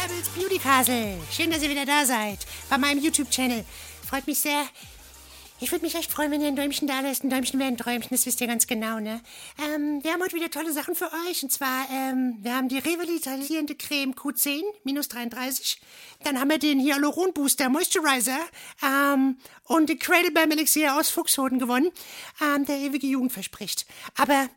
Babbles Beauty Castle. Schön, dass ihr wieder da seid. Bei meinem YouTube-Channel. Freut mich sehr. Ich würde mich echt freuen, wenn ihr ein Däumchen da lässt. Ein Däumchen wäre ein Träumchen, das wisst ihr ganz genau, ne? Ähm, wir haben heute wieder tolle Sachen für euch. Und zwar, ähm, wir haben die revitalisierende Creme Q10, minus 33. Dann haben wir den Hyaluron Booster Moisturizer. Ähm, und den Cradle Bam Elixir aus Fuchshoden gewonnen, ähm, der ewige Jugend verspricht. Aber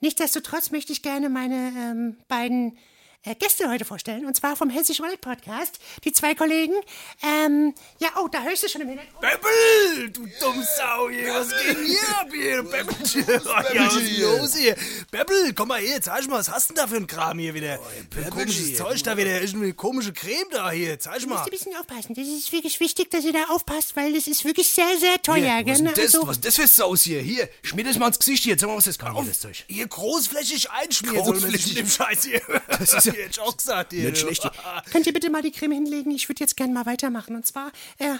nichtsdestotrotz möchte ich gerne meine ähm, beiden äh, Gäste heute vorstellen. Und zwar vom Hessisch Wallet Podcast. Die zwei Kollegen. Ähm, ja, oh, da hörst du schon im Hintergrund. Bäbbel, du Dummsau hier, was geht hier ab hier, Bäbbelchen? Ja, was ist los hier? Bäbbel, komm mal her, zeig mal, was hast du denn da für ein Kram hier wieder? Für ein komisches Zeug da wieder, irgendeine komische Creme da hier, zeig mal. müsst ein bisschen aufpassen. Das ist wirklich wichtig, dass ihr da aufpasst, weil das ist wirklich sehr, sehr teuer. Hier, was, gell? ist denn das, Also- was ist das für Saus hier? Hier, schmier das mal ins Gesicht hier, sag mal, was das kann hier, das Zeug. Hier großflächig einschmieren, Großflächig. mit dem Scheiß hier. Das ist ja jetzt auch gesagt hier. Nicht du. schlecht. Könnt ihr bitte mal die Creme hinlegen? Ich würde jetzt gerne mal weitermachen. Und zwar, äh,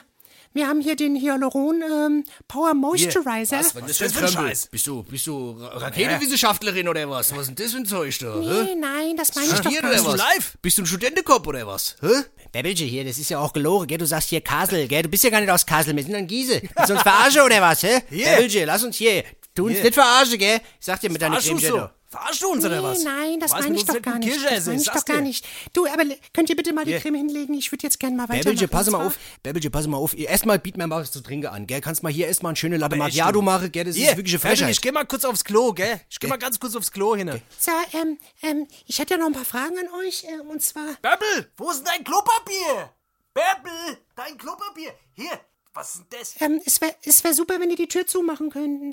wir haben hier den Hyaluron ähm, Power Moisturizer. Was, was ist das für ein Scheiß? Bist du, bist du Ra- Raketenwissenschaftlerin oder was? Was ist denn das für ein Zeug da? Nee, nein, das meine ich doch gar nicht. was? live? Bist du ein Studentenkopf oder was? Hä? Bäbbelche hier, das ist ja auch gelogen, gell? Du sagst hier Kasel, gell? Du bist ja gar nicht aus Kasel, wir sind an Gieße. Willst du uns verarschen oder was, hä? Hier. Bäbbelche, lass uns hier. Tu uns nicht verarschen, gell? Ich sag dir mit deiner Creme so. Verarsch du uns oder was? Nee, nein, das meine ich doch gar nicht. Kirche Das meine ich doch gar nicht. Du, aber könnt ihr bitte mal die. Creme hinlegen? Ich würde jetzt gerne mal weitermachen. Bäbbelche, pass mal auf. Bäbbelche, pass mal auf. Erstmal biet mir mal was zu trinken an, gell? Kannst mal hier erstmal eine schöne Latte Macchiato machen, gell? Das ist wirklich eine Frechheit. ich geh mal kurz aufs Klo, gell? Ich geh mal ganz kurz aufs Klo hin. So, ähm, ähm, ich hätte ja noch ein paar Fragen an euch. Äh, und zwar, Bärbel, wo ist denn dein Klopapier? Bärbel, dein Klopapier. Hier, was ist denn das? ähm, es wäre es wär super, wenn ihr die Tür zumachen könnten.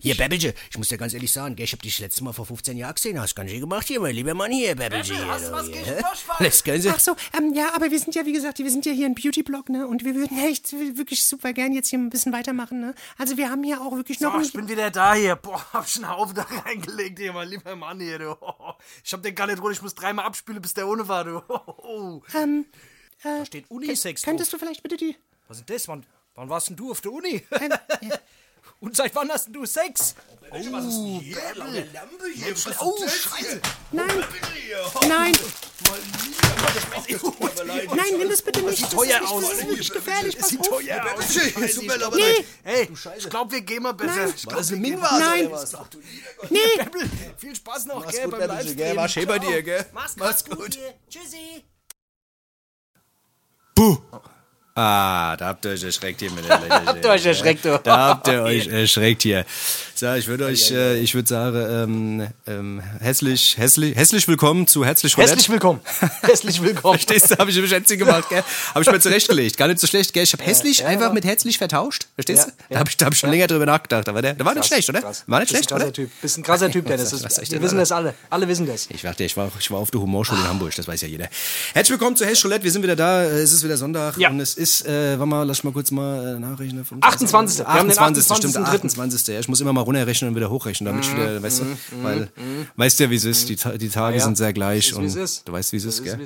Hier, Bäbbelche, ich muss dir ganz ehrlich sagen, gell? Ich hab dich das letzte Mal vor 15 Jahren gesehen. Hast ganz schön gemacht hier, mein lieber Mann hier. Bärbel, hier, hast du du, was Sie. Ach so, ähm, ja, aber wir sind ja, wie gesagt, wir sind ja hier ein Beauty-Blog, ne? Und wir würden echt wirklich super gern jetzt hier ein bisschen weitermachen, ne? Also wir haben hier auch wirklich noch... Ein- ich bin wieder da hier. Boah, hab schon einen Haufen da reingelegt hier, mein lieber Mann hier, du. Ich hab den gar nicht runter, ich muss dreimal abspielen, bis der ohne war, du. ähm, Da steht Unisex könntest du vielleicht bitte die... Was ist das? Wann, wann warst denn du auf der Uni? Und seit wann hast denn du Sex? Was ist denn hier? Laute Lampe hier. Was Oh, Scheiße. hier? Nein, nein, leid. nein, nimm das bitte nicht. Das ist, teuer aus. das ist gefährlich. Das sieht teuer aus. Bäbbelche, tut mir aber Nee. leid. Hey, ich glaub, wir gehen mal besser. Nein. Ich War glaub, das eine wir gehen Mingvase Nein. Nee, viel Spaß noch, Mach's gell, gut, beim? Livestream. War schön bei dir, gell? Mach's, gut. Tschüssi. Puh. Ah, da habt ihr euch erschreckt hier mit der Lächeln. Habt ihr euch erschreckt, du. Da habt ihr euch erschreckt hier. So, ich würde euch, äh, ich würde sagen, ähm, ähm, hässlich, hässlich, hässlich willkommen zu Herzlich Roulette. Herzlich willkommen. Herzlich willkommen. Verstehst du, habe ich mir schätzig gemacht, gell? Habe ich mir zurechtgelegt. Gar nicht so schlecht, gell? Ich habe hässlich einfach mit herzlich vertauscht. Verstehst Ja, du? Da habe ich, da hab ich schon länger drüber nachgedacht. Aber der, der war nicht schlecht, oder? Krass. War nicht schlecht, oder? Typ. Bist ein krasser Typ, der das ist. Wir wissen das alle. Alle wissen das. Ich dachte, ich war, ich war auf der Humorschule in Hamburg, das weiß ja jeder. Herzlich willkommen zu Hesch Roulette, wir sind wieder da, es ist wieder Sonntag Ja. und es ist, äh, warte mal, lass mal kurz mal äh, nachrechnen. 28.. Wir haben den 28. stimmt, 28.3.. 28. Ja, ich muss immer mal runterrechnen und wieder hochrechnen, damit ich wieder, weißt du, weil, weißt ja, wie es ist, die, die Tage Mhm. Sind sehr gleich und du weißt, wie es ist, gell?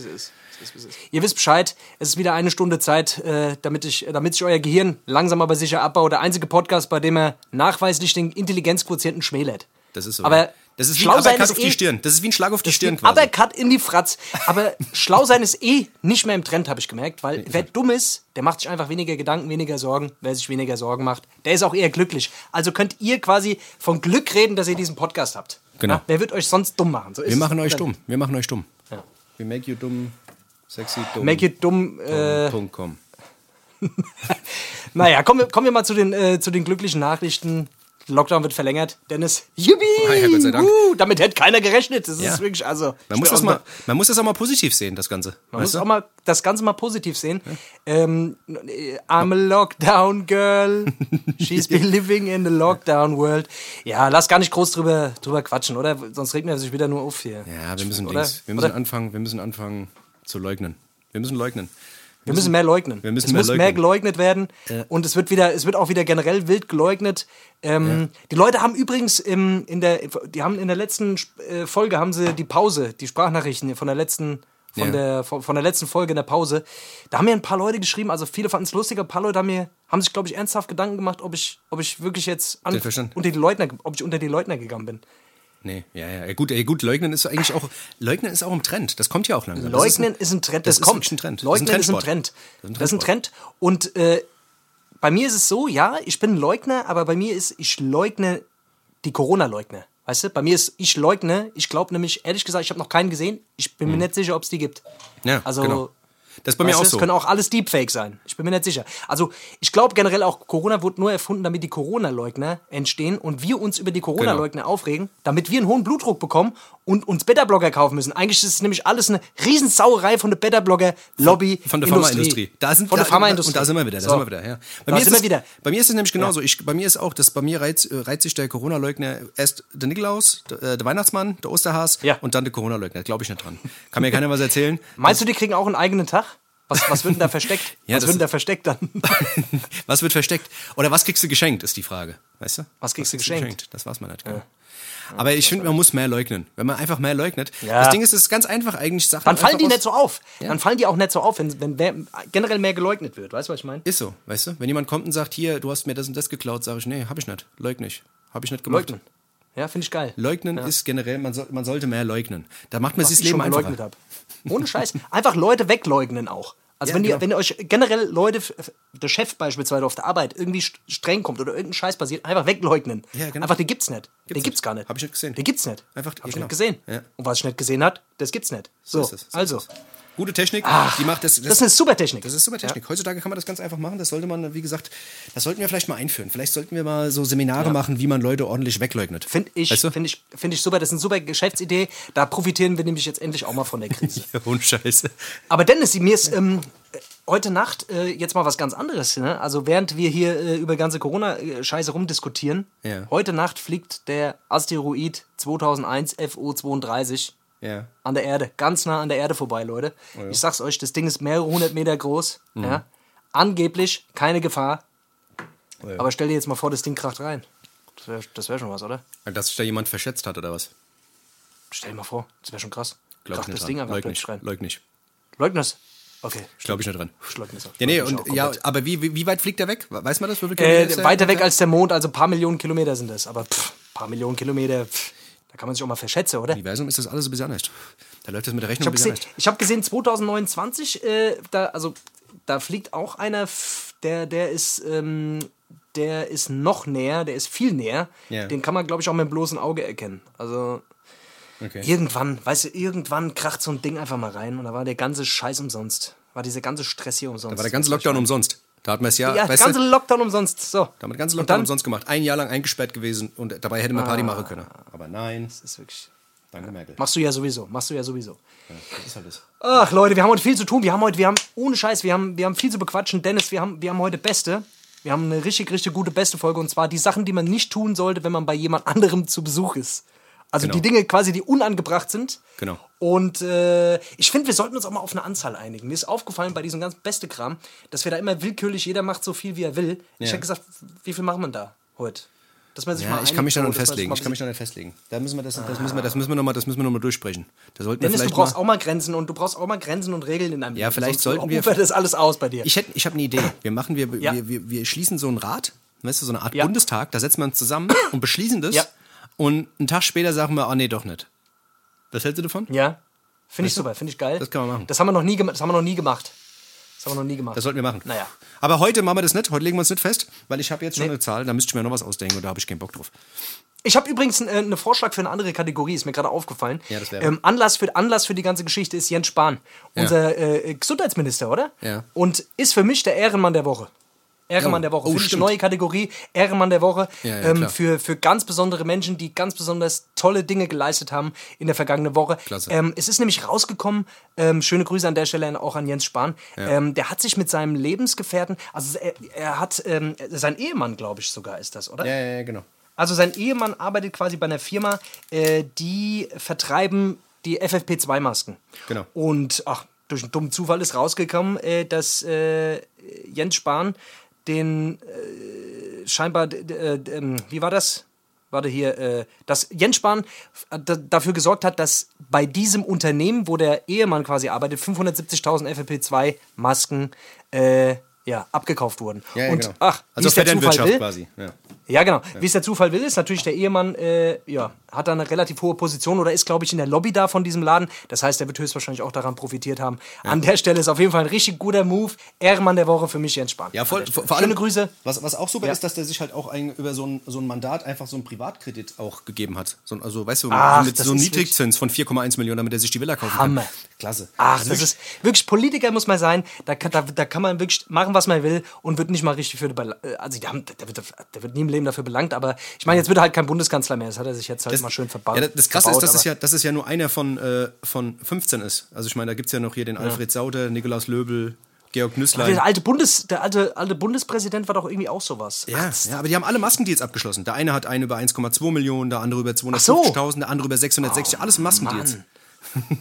Ihr wisst Bescheid, es ist wieder eine Stunde Zeit, äh, damit, ich, damit sich euer Gehirn langsam aber sicher abbaut. Der einzige Podcast, bei dem er nachweislich den Intelligenzquotienten schmälert. Das ist so. Aber das ist wie schlau ein sein Uppercut auf die eh- Stirn. Das ist wie ein Schlag auf die Stirn quasi. Uppercut in die Fratz. Aber schlau sein ist eh nicht mehr im Trend, habe ich gemerkt. Weil wer dumm ist, der macht sich einfach weniger Gedanken, weniger Sorgen. Wer sich weniger Sorgen macht, der ist auch eher glücklich. Also könnt ihr quasi von Glück reden, dass ihr diesen Podcast habt. Genau. Ja, wer wird euch sonst dumm machen? So ist Wir es. machen euch dumm. Wir machen euch dumm. Ja. We make you dumm, sexy dumm. Make it dumm. Äh, com. naja, kommen wir, kommen wir mal zu den, äh, zu den glücklichen Nachrichten. Lockdown wird verlängert. Dennis, jubi! Ah ja, Gott sei Dank. Uh, damit hätte keiner gerechnet. Das Ja. ist wirklich, also. Man muss, das auch- mal, man muss das auch mal positiv sehen, das Ganze. Man muss weißt du? auch mal das Ganze mal positiv sehen. Ähm, I'm a Lockdown Girl. She's been living in the Lockdown world. Ja, lass gar nicht groß drüber, drüber quatschen, oder? Sonst regt man sich wieder nur auf hier. Ja, wir müssen, Oder? Dings, wir müssen Oder? anfangen, wir müssen anfangen zu leugnen. Wir müssen leugnen. Wir müssen mehr leugnen. wir müssen es mehr muss mehr leugnen. geleugnet werden. Und es wird wieder, es wird auch wieder generell wild geleugnet. Ähm, Die Leute haben übrigens im, in der, die haben in der letzten äh, Folge haben sie die Pause, die Sprachnachrichten von der letzten, von Ja. der, von, von der letzten Folge in der Pause. Da haben mir ein paar Leute geschrieben, also viele fanden es lustig, ein paar Leute haben mir, haben sich, glaube ich, ernsthaft Gedanken gemacht, ob ich, ob ich wirklich jetzt an, unter die Leugner, ob ich unter die Leugner gegangen bin. Nee, ja, ja. Gut, ey, gut, leugnen ist eigentlich auch, leugnen ist auch im Trend. Das kommt ja auch langsam. Leugnen ist ein Trend, das, ist kommt. wirklich ein Trend. Ist ein Leugnen ist ein. Trend. Das ist ein ist ein. Trend. Und äh, bei mir ist es so, ja, ich bin ein Leugner, aber bei mir ist, ich leugne die Corona-Leugner. Weißt du, bei mir ist, ich leugne, ich glaube nämlich, ehrlich gesagt, ich habe noch keinen gesehen. Ich bin mir nicht sicher, ob es die gibt. Ja, also, genau. Das ist bei mir auch du, so. Es können auch alles Deepfake sein. Ich bin mir nicht sicher. Also, ich glaube generell auch, Corona wurde nur erfunden, damit die Corona-Leugner entstehen und wir uns über die Corona-Leugner Genau. aufregen, damit wir einen hohen Blutdruck bekommen und uns Beta-Blogger kaufen müssen. Eigentlich ist es nämlich alles eine Riesensauerei von der Beta-Blogger-Lobby. Von der Pharmaindustrie. Da sind, von der Pharmaindustrie. Und da sind wir wieder. Da So. sind wir wieder. Ja. Bei, Da mir ist sind wir es, wieder. bei mir ist es nämlich genauso. Ich, bei mir ist auch, dass bei mir reizt, äh, reizt sich der Corona-Leugner erst der Nikolaus, der, äh, der Weihnachtsmann, der Osterhas Ja. und dann der Corona-Leugner. Glaube ich nicht dran. Kann mir keiner was erzählen. Meinst du, die kriegen auch einen eigenen Tag? Was, was wird denn da versteckt? Ja, was wird denn da versteckt dann? was wird versteckt? Oder was kriegst du geschenkt, ist die Frage. Weißt du? Was kriegst du geschenkt? Das weiß man nicht. Genau. Aber ich finde, man muss mehr leugnen. Wenn man einfach mehr leugnet. Ja. Das Ding ist, es ist ganz einfach eigentlich Sachen. Dann fallen einfach die nicht so auf. Dann fallen die auch nicht so auf, wenn, wenn wer- generell mehr geleugnet wird. Weißt du, was ich meine? Ist so, weißt du? Wenn jemand kommt und sagt, hier, du hast mir das und das geklaut, sage ich, nee, hab ich nicht. Leugne ich. Hab ich nicht gemacht. Leugnen. Ja, finde ich geil. Leugnen ist generell, man, soll, man sollte mehr leugnen. Da macht man sich das Leben habe. Ohne Scheiß. Einfach Leute wegleugnen auch. Also Ja, wenn, genau. ihr, wenn ihr euch generell Leute, der Chef beispielsweise auf der Arbeit irgendwie st- streng kommt oder irgendein Scheiß passiert, einfach wegleugnen. Ja, genau. Einfach, den gibt's nicht. den nicht. gibt's gar nicht. Hab ich nicht gesehen. Den gibt's nicht. Einfach- Hab ja, ich genau. nicht gesehen. Und was ich nicht gesehen hat, das gibt's nicht. So, ist es, so also. ist es. Gute Technik, Ach, die macht das, das ist eine super Technik. Das ist super Technik. Heutzutage kann man das ganz einfach machen. Das sollte man, wie gesagt, das sollten wir vielleicht mal einführen. Vielleicht sollten wir mal so Seminare machen, wie man Leute ordentlich wegleugnet. Finde ich, Weißt du? finde ich, finde ich super. Das ist eine super Geschäftsidee. Da profitieren wir nämlich jetzt endlich auch mal von der Krise. Ja, und Scheiße. Aber Dennis, mir ist ähm, äh, heute Nacht äh, jetzt mal was ganz anderes. Ne? Also während wir hier äh, über ganze Corona-Scheiße rumdiskutieren, Ja. heute Nacht fliegt der Asteroid 2001 FO32 Ja. an der Erde, ganz nah an der Erde vorbei, Leute. Ich sag's euch, das Ding ist mehrere hundert Meter groß. Ja? Angeblich keine Gefahr. Oh ja. Aber stell dir jetzt mal vor, das Ding kracht rein. Das wäre wär schon was, oder? Dass sich da jemand verschätzt hat oder was? Stell dir mal vor, das wäre schon krass. Glaub ich Kracht nicht das dran. Ding einfach Leugn nicht. rein. Leugn nicht. Leugner's? Okay. Glaube ich nicht dran. Ich leugne es auch. Ja, nee, und, ja, aber wie, wie, wie weit fliegt er weg? Weiß man das? Wie Äh, weiter weg als der Mond, also ein paar Millionen Kilometer sind das. Aber pff, paar Millionen Kilometer, pff, da kann man sich auch mal verschätzen, oder? Im Universum ist das alles ein bisschen anders. Da läuft das mit der Ich Rechnung habe ein bisschen gesehen, anders. ich hab gesehen 2029, äh, da, also, da fliegt auch einer, der, der ist, ähm, der ist noch näher, der ist viel näher. Ja. Den kann man, glaube ich, auch mit dem bloßen Auge erkennen. Also Okay. irgendwann, weißt du, irgendwann kracht so ein Ding einfach mal rein und da war der ganze Scheiß umsonst. War dieser ganze Stress hier umsonst. Da war der ganze Lockdown umsonst. Da hat man es ja, Ja, weißt ganze Lockdown umsonst. So. da den ganzen Und Lockdown dann- umsonst gemacht. Ein Jahr lang eingesperrt gewesen und dabei hätte man Party machen können. Aber nein, Das ist wirklich. danke Merkel. Machst du ja sowieso. Machst du ja sowieso. Das ist halt das. Ach Leute, wir haben heute viel zu tun. Wir haben heute, wir haben, ohne Scheiß, wir haben, wir haben viel zu bequatschen. Dennis, wir haben, wir haben heute Beste. Wir haben eine richtig, richtig gute beste Folge. Und zwar die Sachen, die man nicht tun sollte, wenn man bei jemand anderem zu Besuch ist. Also Genau. die Dinge quasi, die unangebracht sind. Genau. Und äh, ich finde, wir sollten uns auch mal auf eine Anzahl einigen. Mir ist aufgefallen bei diesem ganzen Beste-Kram, dass wir da immer willkürlich, jeder macht so viel, wie er will. Ich Ja. hätte gesagt, wie viel machen wir da heute? Dass man sich Ja, mal ich kann mich da noch man festlegen. Ich kann mich da nicht festlegen. Da müssen wir das, das müssen wir, das müssen wir noch mal, das müssen wir noch mal durchsprechen. Da sollten wir Dennis, du vielleicht brauchst mal, auch mal Grenzen und du brauchst auch mal Grenzen und Regeln in deinem Ja, Leben. vielleicht Sonst sollten wir- das alles aus bei dir. Ich hätte, ich habe eine Idee. Wir machen, wir, Ja. wir, wir, wir schließen so einen Rat, weißt du, so eine Art Ja. Bundestag. Da setzen wir uns zusammen und beschließen das. Ja. Und einen Tag später sagen wir, ah nee, doch nicht. Was hältst du davon? Ja, finde ich super, finde ich geil. Das kann man machen. Das haben wir noch nie, das haben wir noch nie gemacht. Das haben wir noch nie gemacht. Das sollten wir machen. Naja. Aber heute machen wir das nicht. Heute legen wir uns nicht fest, weil ich habe jetzt schon Nee. eine Zahl. Da müsste ich mir noch was ausdenken und da habe ich keinen Bock drauf. Ich habe übrigens äh, einen Vorschlag für eine andere Kategorie, ist mir gerade aufgefallen. Ja, das wäre- ähm, Anlass, für, Anlass für die ganze Geschichte ist Jens Spahn, Ja. unser äh, Gesundheitsminister, oder? Ja. Und ist für mich der Ehrenmann der Woche. Ehrenmann Oh. der Woche. Oh, Finde stimmt. neue Kategorie. Ehrenmann der Woche. Ja, ja, ähm, für, für ganz besondere Menschen, die ganz besonders tolle Dinge geleistet haben in der vergangenen Woche. Klasse. Ähm, es ist nämlich rausgekommen, ähm, schöne Grüße an der Stelle auch an Jens Spahn. Ähm, der hat sich mit seinem Lebensgefährten, also er, er hat, ähm, sein Ehemann, glaube ich sogar, ist das, oder? Ja, ja, ja, genau. Also sein Ehemann arbeitet quasi bei einer Firma, äh, die vertreiben die FFP2-Masken. Genau. Und ach, durch einen dummen Zufall ist rausgekommen, äh, dass äh, Jens Spahn den äh, scheinbar, äh, ähm, wie war das? Warte hier, äh, dass Jens Spahn d- dafür gesorgt hat, dass bei diesem Unternehmen, wo der Ehemann quasi arbeitet, 570.000 FFP2-Masken äh, ja, abgekauft wurden. Ja, ja, Und genau. ach, wie also will, quasi. Ja. Ja, genau. Wie es der Zufall will, ist natürlich der Ehemann, äh, ja, hat da eine relativ hohe Position oder ist, glaube ich, in der Lobby da von diesem Laden. Das heißt, er wird höchstwahrscheinlich auch daran profitiert haben. An der Stelle ist auf jeden Fall ein richtig guter Move. Ehrenmann der Woche für mich, Jens Spahn. Ja, voll, vor, allem, Schöne Grüße. Was, was auch super Ja. ist, dass der sich halt auch ein, über so ein, so ein Mandat einfach so einen Privatkredit auch gegeben hat. So, ein- also, weißt du, Ach, mit das so einem Niedrigzins von 4,1 Millionen, damit er sich die Villa kaufen Hammer. kann. Klasse. Ach, Also das wirklich- ist wirklich Politiker muss man sein. Da kann, da, da kann man wirklich machen, was man will und wird nicht mal richtig für. bela- äh, Also, der, wird, der wird nie im Leben dafür belangt, aber ich meine, jetzt wird er halt kein Bundeskanzler mehr. Das hat er sich jetzt halt mal schön verbaut. Ja, das Krasse verbaut, ist, dass es, ja, dass es ja nur einer von, äh, von 15 ist. Also ich meine, da gibt es ja noch hier den Alfred Sauter, Nikolaus Löbel, Georg Nüßlein. Der alte, Bundes, der alte, alte Bundespräsident war doch irgendwie auch sowas. Ja, ja, aber die haben alle Maskendeals abgeschlossen. Der eine hat einen über 1,2 Millionen, der andere über so. 250.000, der andere über 660. alles Maskendeals.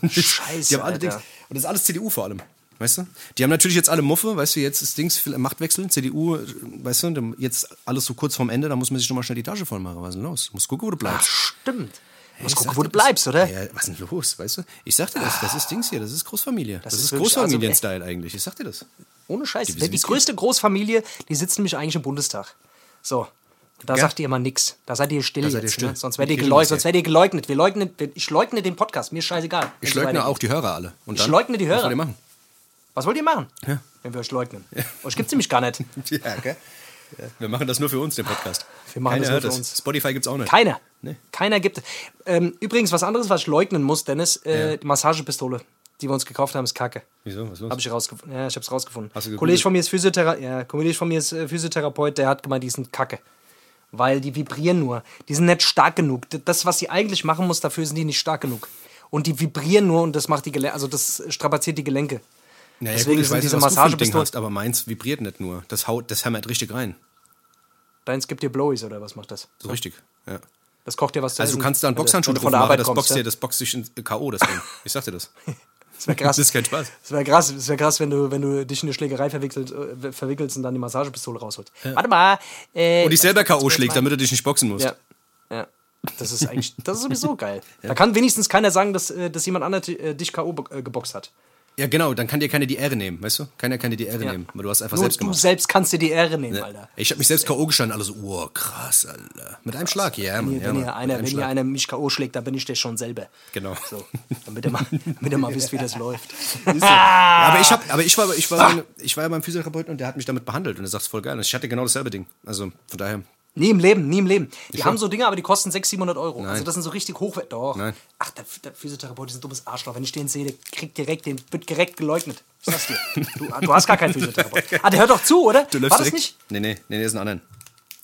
Scheiße. Die haben alle. Dings. Und das ist alles CDU vor allem. Weißt du? Die haben natürlich jetzt alle Muffe, weißt du, jetzt ist Dings, viel- Machtwechsel, CDU, weißt du, jetzt alles so kurz vorm Ende, da muss man sich nochmal schnell die Tasche voll machen. Was ist denn los? Muss gucken, wo du bleibst. Stimmt. Du musst Ich gucken, wo du bleibst, oder? Ja, was ist denn los, weißt du? Ich sag dir das, das ist Dings hier, das ist Großfamilie. Das, ist ist, wirklich- Großfamilien-Style eigentlich, ich sag dir das. Ohne Scheiß. Die, die größte Großfamilie, die sitzt nämlich eigentlich im Bundestag. So. Da Gell? sagt ihr immer nix. Da seid ihr still Da seid jetzt. ihr still. Ne? Sonst werdet ihr, geleugnet. Sonst werdet ihr geleugnet. Wir leugnen, wir- ich leugne den Podcast. Mir ist scheißegal. Ich leugne auch die Hörer alle. Und Ich dann, leugne die Was Hörer. wollt ihr machen? Was wollt ihr machen, Ja. wenn wir euch leugnen? Euch gibt's nämlich gar nicht. Ja, gell? Ja, wir machen das nur für uns, den Podcast. Wir machen Keiner das nur für uns. Spotify gibt's auch nicht. Keiner. Nee. Keiner gibt. Ähm, übrigens, was anderes, was ich leugnen muss, Dennis, äh, die Massagepistole, die wir uns gekauft haben, ist kacke. Wieso? Was los? Hab ich rausgefunden. Ja, ich hab's rausgefunden. Hast du gegoogelt? Kollege von mir ist Physiothera ja, Kollege von mir ist äh, Physiotherapeut, der hat gemeint, die sind kacke. Weil die vibrieren nur. Die sind nicht stark genug. Das, was sie eigentlich machen muss, dafür sind die nicht stark genug. Und die vibrieren nur und das macht die Gelenke, also das strapaziert die Gelenke. Naja, Deswegen gut, ich sind weiß, diese Massagepistolen- hast, aber meins vibriert nicht nur. Das haut, das hämmert richtig rein. Deins gibt dir Blowies oder was macht das? So richtig. Ja. Das kocht dir was zu Also du kannst da einen Boxhandschuh drauf machen, das boxt ja? dir, das boxt dich in K.O. das Ding. Ich sag dir das. Das wäre krass. Das ist kein Spaß. Das wäre krass, das wär krass wenn, du, wenn du dich in eine Schlägerei verwickelst, äh, verwickelst und dann die Massagepistole rausholst. Warte mal. Äh, Und dich selber K.O. schlägt, damit du dich nicht boxen musst. Ja. ja. Das ist eigentlich, das ist sowieso geil. Da kann wenigstens keiner sagen, dass, äh, dass jemand anderes äh, dich K.O. bo- geboxt hat. Ja, genau, dann kann dir keiner die Ehre nehmen, weißt du? Keiner kann dir die Ehre Ja. nehmen, weil du hast einfach Nur selbst du gemacht. selbst kannst dir die Ehre nehmen, Ja. Alter. Ich habe mich selbst K.O. gestanden, alle so, oh, krass, Alter. Mit einem Schlag, ja, Wenn, Mann. ihr, Ja, wenn, ihr, einer, wenn Schlag. einer mich K.O. schlägt, dann bin ich der schon selber. Genau. So, damit ihr mal, damit ihr mal wisst, wie das läuft. Ja, aber ich hab, aber ich war, ich war, meine, ich war ja beim Physiotherapeuten und der hat mich damit behandelt und er sagt, voll geil. Und Ich hatte genau dasselbe Ding. Also von daher. Nie im Leben, nie im Leben. Die Ich haben so Dinge, aber die kosten 600, 700 Euro. Nein. Also das sind so richtig hochwertig. Doch. Nein. Ach, der, der Physiotherapeut ist ein dummes Arschloch. Wenn ich den sehe, der kriegt direkt, den wird direkt geleugnet. Ich sag's dir. Du, du hast gar keinen Physiotherapeut. Ah, der hört doch zu, oder? Du läufst War das direkt. nicht? Nee, nee, nee, nee, ist ein anderen.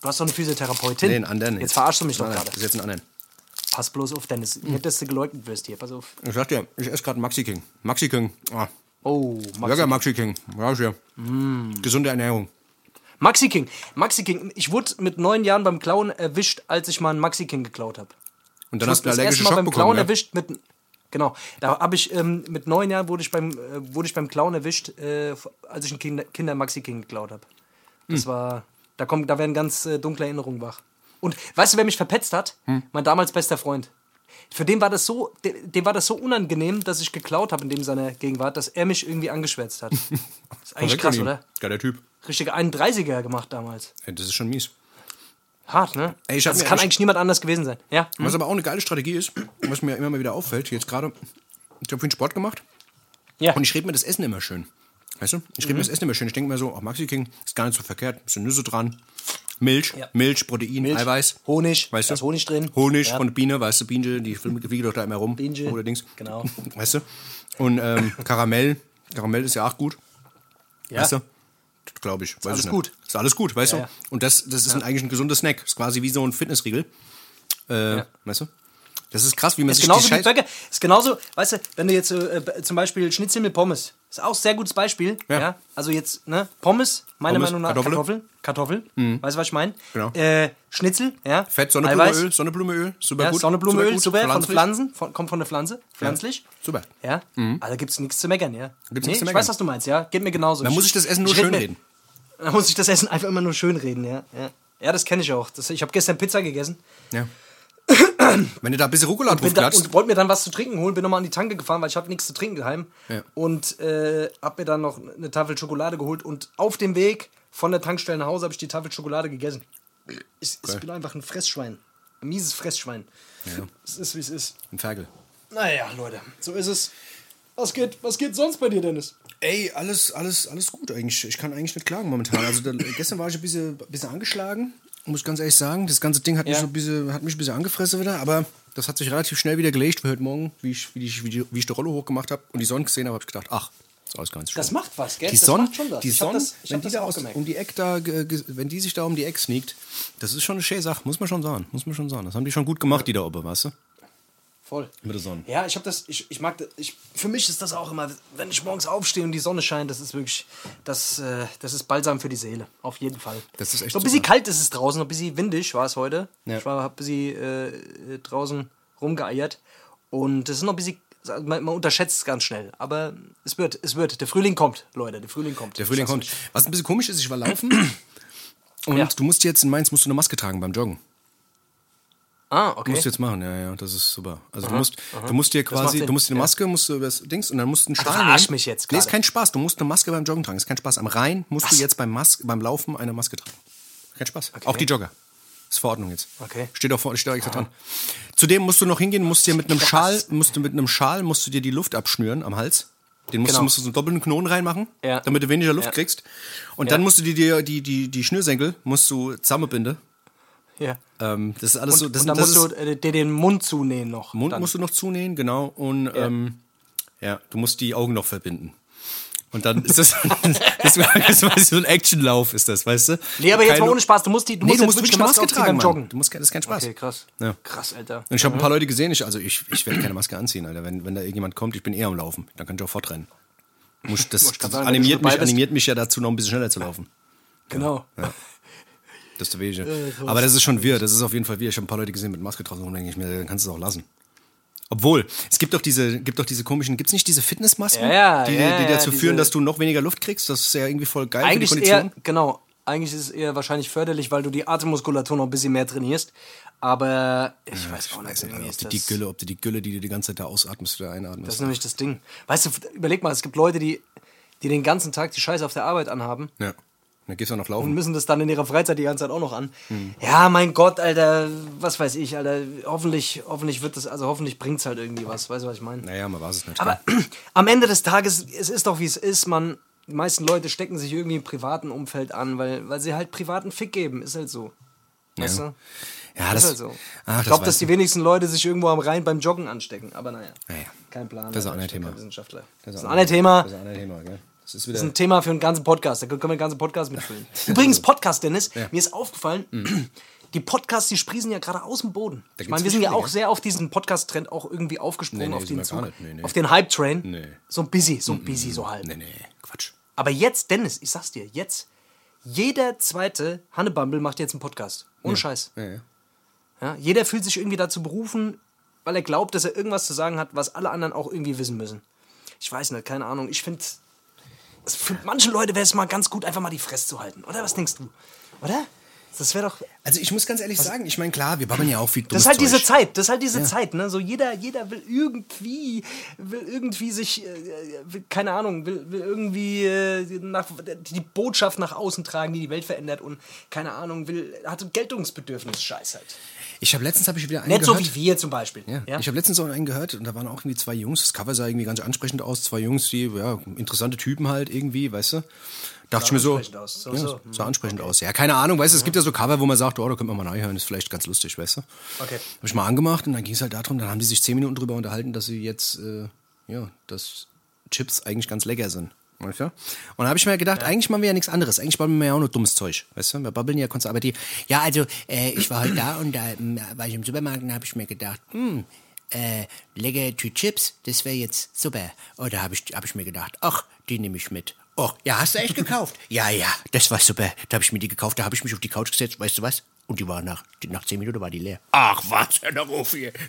Du hast doch eine Physiotherapeutin. Nee, einen anderen. Jetzt verarschst du mich doch gerade. Das ist jetzt ein anderen. Pass bloß auf, Dennis. Nicht, dass du geleugnet wirst hier. Pass auf. Ich sag dir, ich esse gerade Maxi King. Maxi King. Ah, Oh, Burger Maxi, Maxi King. Ja, ja. Mm. Gesunde Ernährung. Maxi King. Maxi King. Ich wurde mit neun Jahren beim Klauen erwischt, als ich mal einen Maxi King geklaut habe. Und dann Ich hast du einen allergischen Mal Schock beim bekommen. Klauen Ja? erwischt mit. Genau, da habe ich ähm, mit neun Jahren wurde ich beim äh, wurde ich beim Klauen erwischt, äh, als ich einen Kinder, Kinder Maxi King geklaut habe. Hm. Das war, da kommt, da werden ganz äh, dunkle Erinnerungen wach. Und weißt du, wer mich verpetzt hat? Hm. Mein damals bester Freund. Für den war das so, de- dem war das so unangenehm, dass ich geklaut habe in dem seiner Gegenwart, dass er mich irgendwie angeschwärzt hat. Das ist eigentlich krass, oder? Geiler Typ. Richtige 31er gemacht damals. Ey, das ist schon mies. Hart, ne? Ey, ich das kann ich- eigentlich niemand anders gewesen sein. Ja? Was aber auch eine geile Strategie ist, was mir immer mal wieder auffällt, jetzt gerade, ich habe vorhin Sport gemacht Ja. und ich rede mir das Essen immer schön. Weißt du? Ich rede mir das Essen immer schön. Ich denke mir so, ach, Maxi King ist gar nicht so verkehrt. Bisschen Nüsse dran. Milch, Ja. Milch, Protein, Milch, Eiweiß. Honig, weißt da du? ist Honig drin. Honig Ja. von der Biene, weißt du, Biene, die fliegt doch da immer rum. Bienchen, Oder Dings. genau. Weißt du? Und ähm, Karamell. Karamell ist ja auch gut. Ja. Weißt du? Glaube ich. Weiß alles ich gut. Ist alles gut, weißt Ja, du? ja. Und das, das ist ein, eigentlich ein gesunder Snack. Ist quasi wie so ein Fitnessriegel. Äh, Weißt du? Das ist krass, wie man Ist sich genauso die wie. Burger. Ist genauso, weißt du, wenn du jetzt äh, b- zum Beispiel Schnitzel mit Pommes. Ist auch ein sehr gutes Beispiel. Ja. Ja. Also jetzt, ne? Pommes, meiner Pommes, Meinung nach Kartoffeln. Kartoffeln. Kartoffeln. Weißt du, was ich meine? Genau. Äh, Schnitzel, ja. Fett, Eiweiß. Sonnenblumeöl, Sonnenblumeöl, super Ja, gut. Sonnenblumeöl, super, von den pflanzlich. Pflanzen, von, kommt von der Pflanze, pflanzlich. Super. Ja, also gibt's nichts zu meckern, ja. Gibt's nee, nichts zu ich meckern. weiß, was du meinst, ja. Geht mir genauso. Dann muss ich das Essen nur schön reden. Da muss ich das Essen einfach immer nur schön reden, ja. Ja, ja das kenne ich auch. Das, ich habe gestern Pizza gegessen Ja. Wenn du da ein bisschen Rucola drauf klatschst, und wollte mir dann was zu trinken holen, bin nochmal an die Tanke gefahren, weil ich habe nichts zu trinken geheim. Ja. Und äh, habe mir dann noch eine Tafel Schokolade geholt und auf dem Weg von der Tankstelle nach Hause habe ich die Tafel Schokolade gegessen. Ich, ich bin einfach ein Fressschwein. Ein mieses Fressschwein. Ja. Es ist, wie es ist. Ein Ferkel. Naja, Leute, so ist es. Was geht, was geht sonst bei dir, Dennis? Ey, alles, alles, alles gut eigentlich. Ich kann eigentlich nicht klagen momentan. Also da, gestern war ich ein bisschen, bisschen angeschlagen, muss ich ganz ehrlich sagen. Das ganze Ding hat, mich Ja. so ein bisschen, hat mich ein bisschen angefressen wieder, aber das hat sich relativ schnell wieder gelegt. Wie heute Morgen, wie ich, wie ich, wie die, wie ich die Rolle hochgemacht habe und die Sonne gesehen habe, habe ich gedacht, ach, ist alles ganz schön. Das macht was, gell? Die Das Sonne, macht schon was. die Sonne, wenn die da aus, um die Eck da, wenn die sich da um die Eck sneakt, das ist schon eine schöne Sache, muss man schon sagen, muss man schon sagen. Das haben die schon gut gemacht, die da oben, weißt du? Voll. Mit der Sonne. Ja, ich habe das, ich, ich mag das, ich, für mich ist das auch immer, wenn ich morgens aufstehe und die Sonne scheint, das ist wirklich, das, äh, das ist balsam für die Seele, auf jeden Fall. Das ist echt So ein bisschen super. kalt ist es draußen, ein bisschen windig war es heute. Ja. Ich war, hab ein bisschen äh, draußen rumgeeiert und es ist noch ein bisschen, man, man unterschätzt es ganz schnell, aber es wird, es wird, der Frühling kommt, Leute, der Frühling kommt. Der Frühling kommt. Was ein bisschen komisch ist, ich war laufen und Ja. du musst jetzt in Mainz musst du eine Maske tragen beim Joggen. Ah, okay. Musst du jetzt machen, ja, ja, das ist super. Also du musst, du musst dir quasi, du musst dir eine Ja. Maske, musst du über das Dings und dann musst du einen Schal verarsch nehmen. mich jetzt Nee, ist gerade. kein Spaß. Du musst eine Maske beim Joggen tragen. Ist kein Spaß. Am Rhein musst du Was? jetzt beim, Mas beim Laufen eine Maske tragen. Kein Spaß. Auch die Jogger. Ist Verordnung jetzt. Okay. Steht auch vor, steht auch extra dran. Zudem musst du noch hingehen, musst dir mit einem Schal, musst du mit einem Schal, musst du dir die Luft abschnüren am Hals. Den musst, Genau. du, musst du so einen doppelten Knoten reinmachen, Ja. damit du weniger Luft Ja. kriegst. Und dann musst du dir die, die, die, die Schnürsenkel musst du zusammenbinden. Ja. Ähm, das ist alles so. Und, Das, und dann das musst ist, du äh, dir den Mund zunähen noch. Mund dann. musst du noch zunähen, genau. Und ähm, ja, du musst die Augen noch verbinden. Und dann ist das, das, das war so ein Actionlauf, ist das, weißt du? Nee, aber jetzt Keine- mal ohne Spaß, du musst die, du Nee, musst du jetzt musst wirklich eine Maske aufziehen tragen. Joggen. Du musst, das ist kein Spaß. Okay, krass. Ja. Krass, Alter. Und ich habe ein paar Leute gesehen, ich, also ich, ich werde keine Maske anziehen, Alter. Wenn, wenn da irgendjemand kommt, ich bin eher am Laufen. Dann kann ich auch fortrennen. Muss, das das sagen, animiert, mich, animiert mich ja dazu, noch ein bisschen schneller zu laufen. Genau. Das ist der Wege. Aber das ist schon wir, das ist auf jeden Fall wir. Ich habe ein paar Leute gesehen mit Maske draußen und denke ich mir, dann kannst du es auch lassen. Obwohl, es gibt doch diese, gibt doch diese komischen, gibt es nicht diese Fitnessmasken, Ja, ja, die, ja, die ja, dazu führen, dass du noch weniger Luft kriegst? Das ist ja irgendwie voll geil Eigentlich für ist die eher, Kondition. genau, eigentlich ist es eher wahrscheinlich förderlich, weil du die Atemmuskulatur noch ein bisschen mehr trainierst. Aber ich weiß auch Ich nicht, weiß nicht, ob ist die, das, Gülle, ob du die Gülle, die du die ganze Zeit da ausatmest, wieder das einatmest. ist nämlich das Ding. Weißt du, überleg mal, es gibt Leute, die, die den ganzen Tag die Scheiße auf der Arbeit anhaben ja. Dann gehst du auch noch und laufen. müssen das dann in ihrer Freizeit die ganze Zeit auch noch an. Hm. Ja, mein Gott, Alter, was weiß ich, Alter. Hoffentlich, hoffentlich wird das, also hoffentlich bringt es halt irgendwie was. Weißt du, was ich meine? Naja, man weiß es nicht. Aber am Ende des Tages, es ist doch wie es ist, man. Die meisten Leute stecken sich irgendwie im privaten Umfeld an, weil, weil sie halt privaten Fick geben. Ist halt so. Weißt du? ja, ist das, halt so. Ach, ich glaube, dass die wenigsten Leute sich irgendwo am Rhein beim Joggen anstecken. Aber naja. Naja. Kein Plan. Das ist auch ein Thema. Wissenschaftler. Das ist ist auch ein anderes Thema. Das ist ein anderes Thema, gell? Das ist wieder. Das ist ein Thema für einen ganzen Podcast. Da können wir einen ganzen Podcast mitfüllen. Übrigens, Podcast, Dennis, Ja. Mhm. mir ist aufgefallen, die Podcasts, die sprießen ja gerade aus dem Boden. Ich meine, wir sind ja auch sehr auf diesen Podcast-Trend auch irgendwie aufgesprungen, Nee, nee, auf den Zug, nicht. Nee, nee. auf den Hype-Train. So ein busy, so ein busy, so halt. nee, nee, Quatsch. Aber jetzt, Dennis, ich sag's dir, jetzt, jeder zweite Hannebumble macht jetzt einen Podcast. Ohne Scheiß. Ja, ja. Ja, jeder fühlt sich irgendwie dazu berufen, weil er glaubt, dass er irgendwas zu sagen hat, was alle anderen auch irgendwie wissen müssen. Ich weiß nicht, keine Ahnung. Ich finde, für manche Leute wäre es mal ganz gut, einfach mal die Fresse zu halten. Oder was denkst du? Oder? Das wäre doch. Also ich muss ganz ehrlich sagen, ich meine, klar, wir babbeln ja auch viel Das ist halt diese Zeug. Zeit, das ist halt diese Zeit, ne? So jeder, jeder will irgendwie, will irgendwie sich, äh, will, keine Ahnung, will, will irgendwie äh, nach, die Botschaft nach außen tragen, die die Welt verändert und keine Ahnung, will, hat Geltungsbedürfnis, Scheiß halt. Ich habe letztens habe ich wieder einen Nicht so gehört. wie wir zum Beispiel. Ja. Ich habe letztens auch einen gehört und da waren auch irgendwie zwei Jungs. Das Cover sah irgendwie ganz ansprechend aus. Zwei Jungs, die, ja, interessante Typen halt irgendwie, weißt du. Dachte ich mir so. ansprechend aus. So, ja, so. Sah ansprechend aus. Ja, keine Ahnung, weißt du, es gibt ja so Cover, wo man sagt, oh, da könnte man mal reinhören, ist vielleicht ganz lustig, weißt du. Okay. Habe ich mal angemacht und dann ging es halt darum, dann haben die sich zehn Minuten drüber unterhalten, dass sie jetzt, äh, ja, dass Chips eigentlich ganz lecker sind. Weißt du? Und da habe ich mir gedacht, eigentlich machen wir ja nichts anderes. Eigentlich babbeln wir ja auch nur dummes Zeug. Weißt du? Wir babbeln ja konstant. Aber die, ja, also, äh, ich war heute da und da ähm, war ich im Supermarkt und habe ich mir gedacht, hm, äh, lecker Tüte Chips, das wäre jetzt super. Und da habe ich, hab ich mir gedacht, ach, die nehme ich mit. Oh, ja, hast du echt gekauft? ja, ja, das war super. Da habe ich mir die gekauft, da habe ich mich auf die Couch gesetzt, weißt du was? Und die war nach, die, nach zehn Minuten war die leer. Ach, was.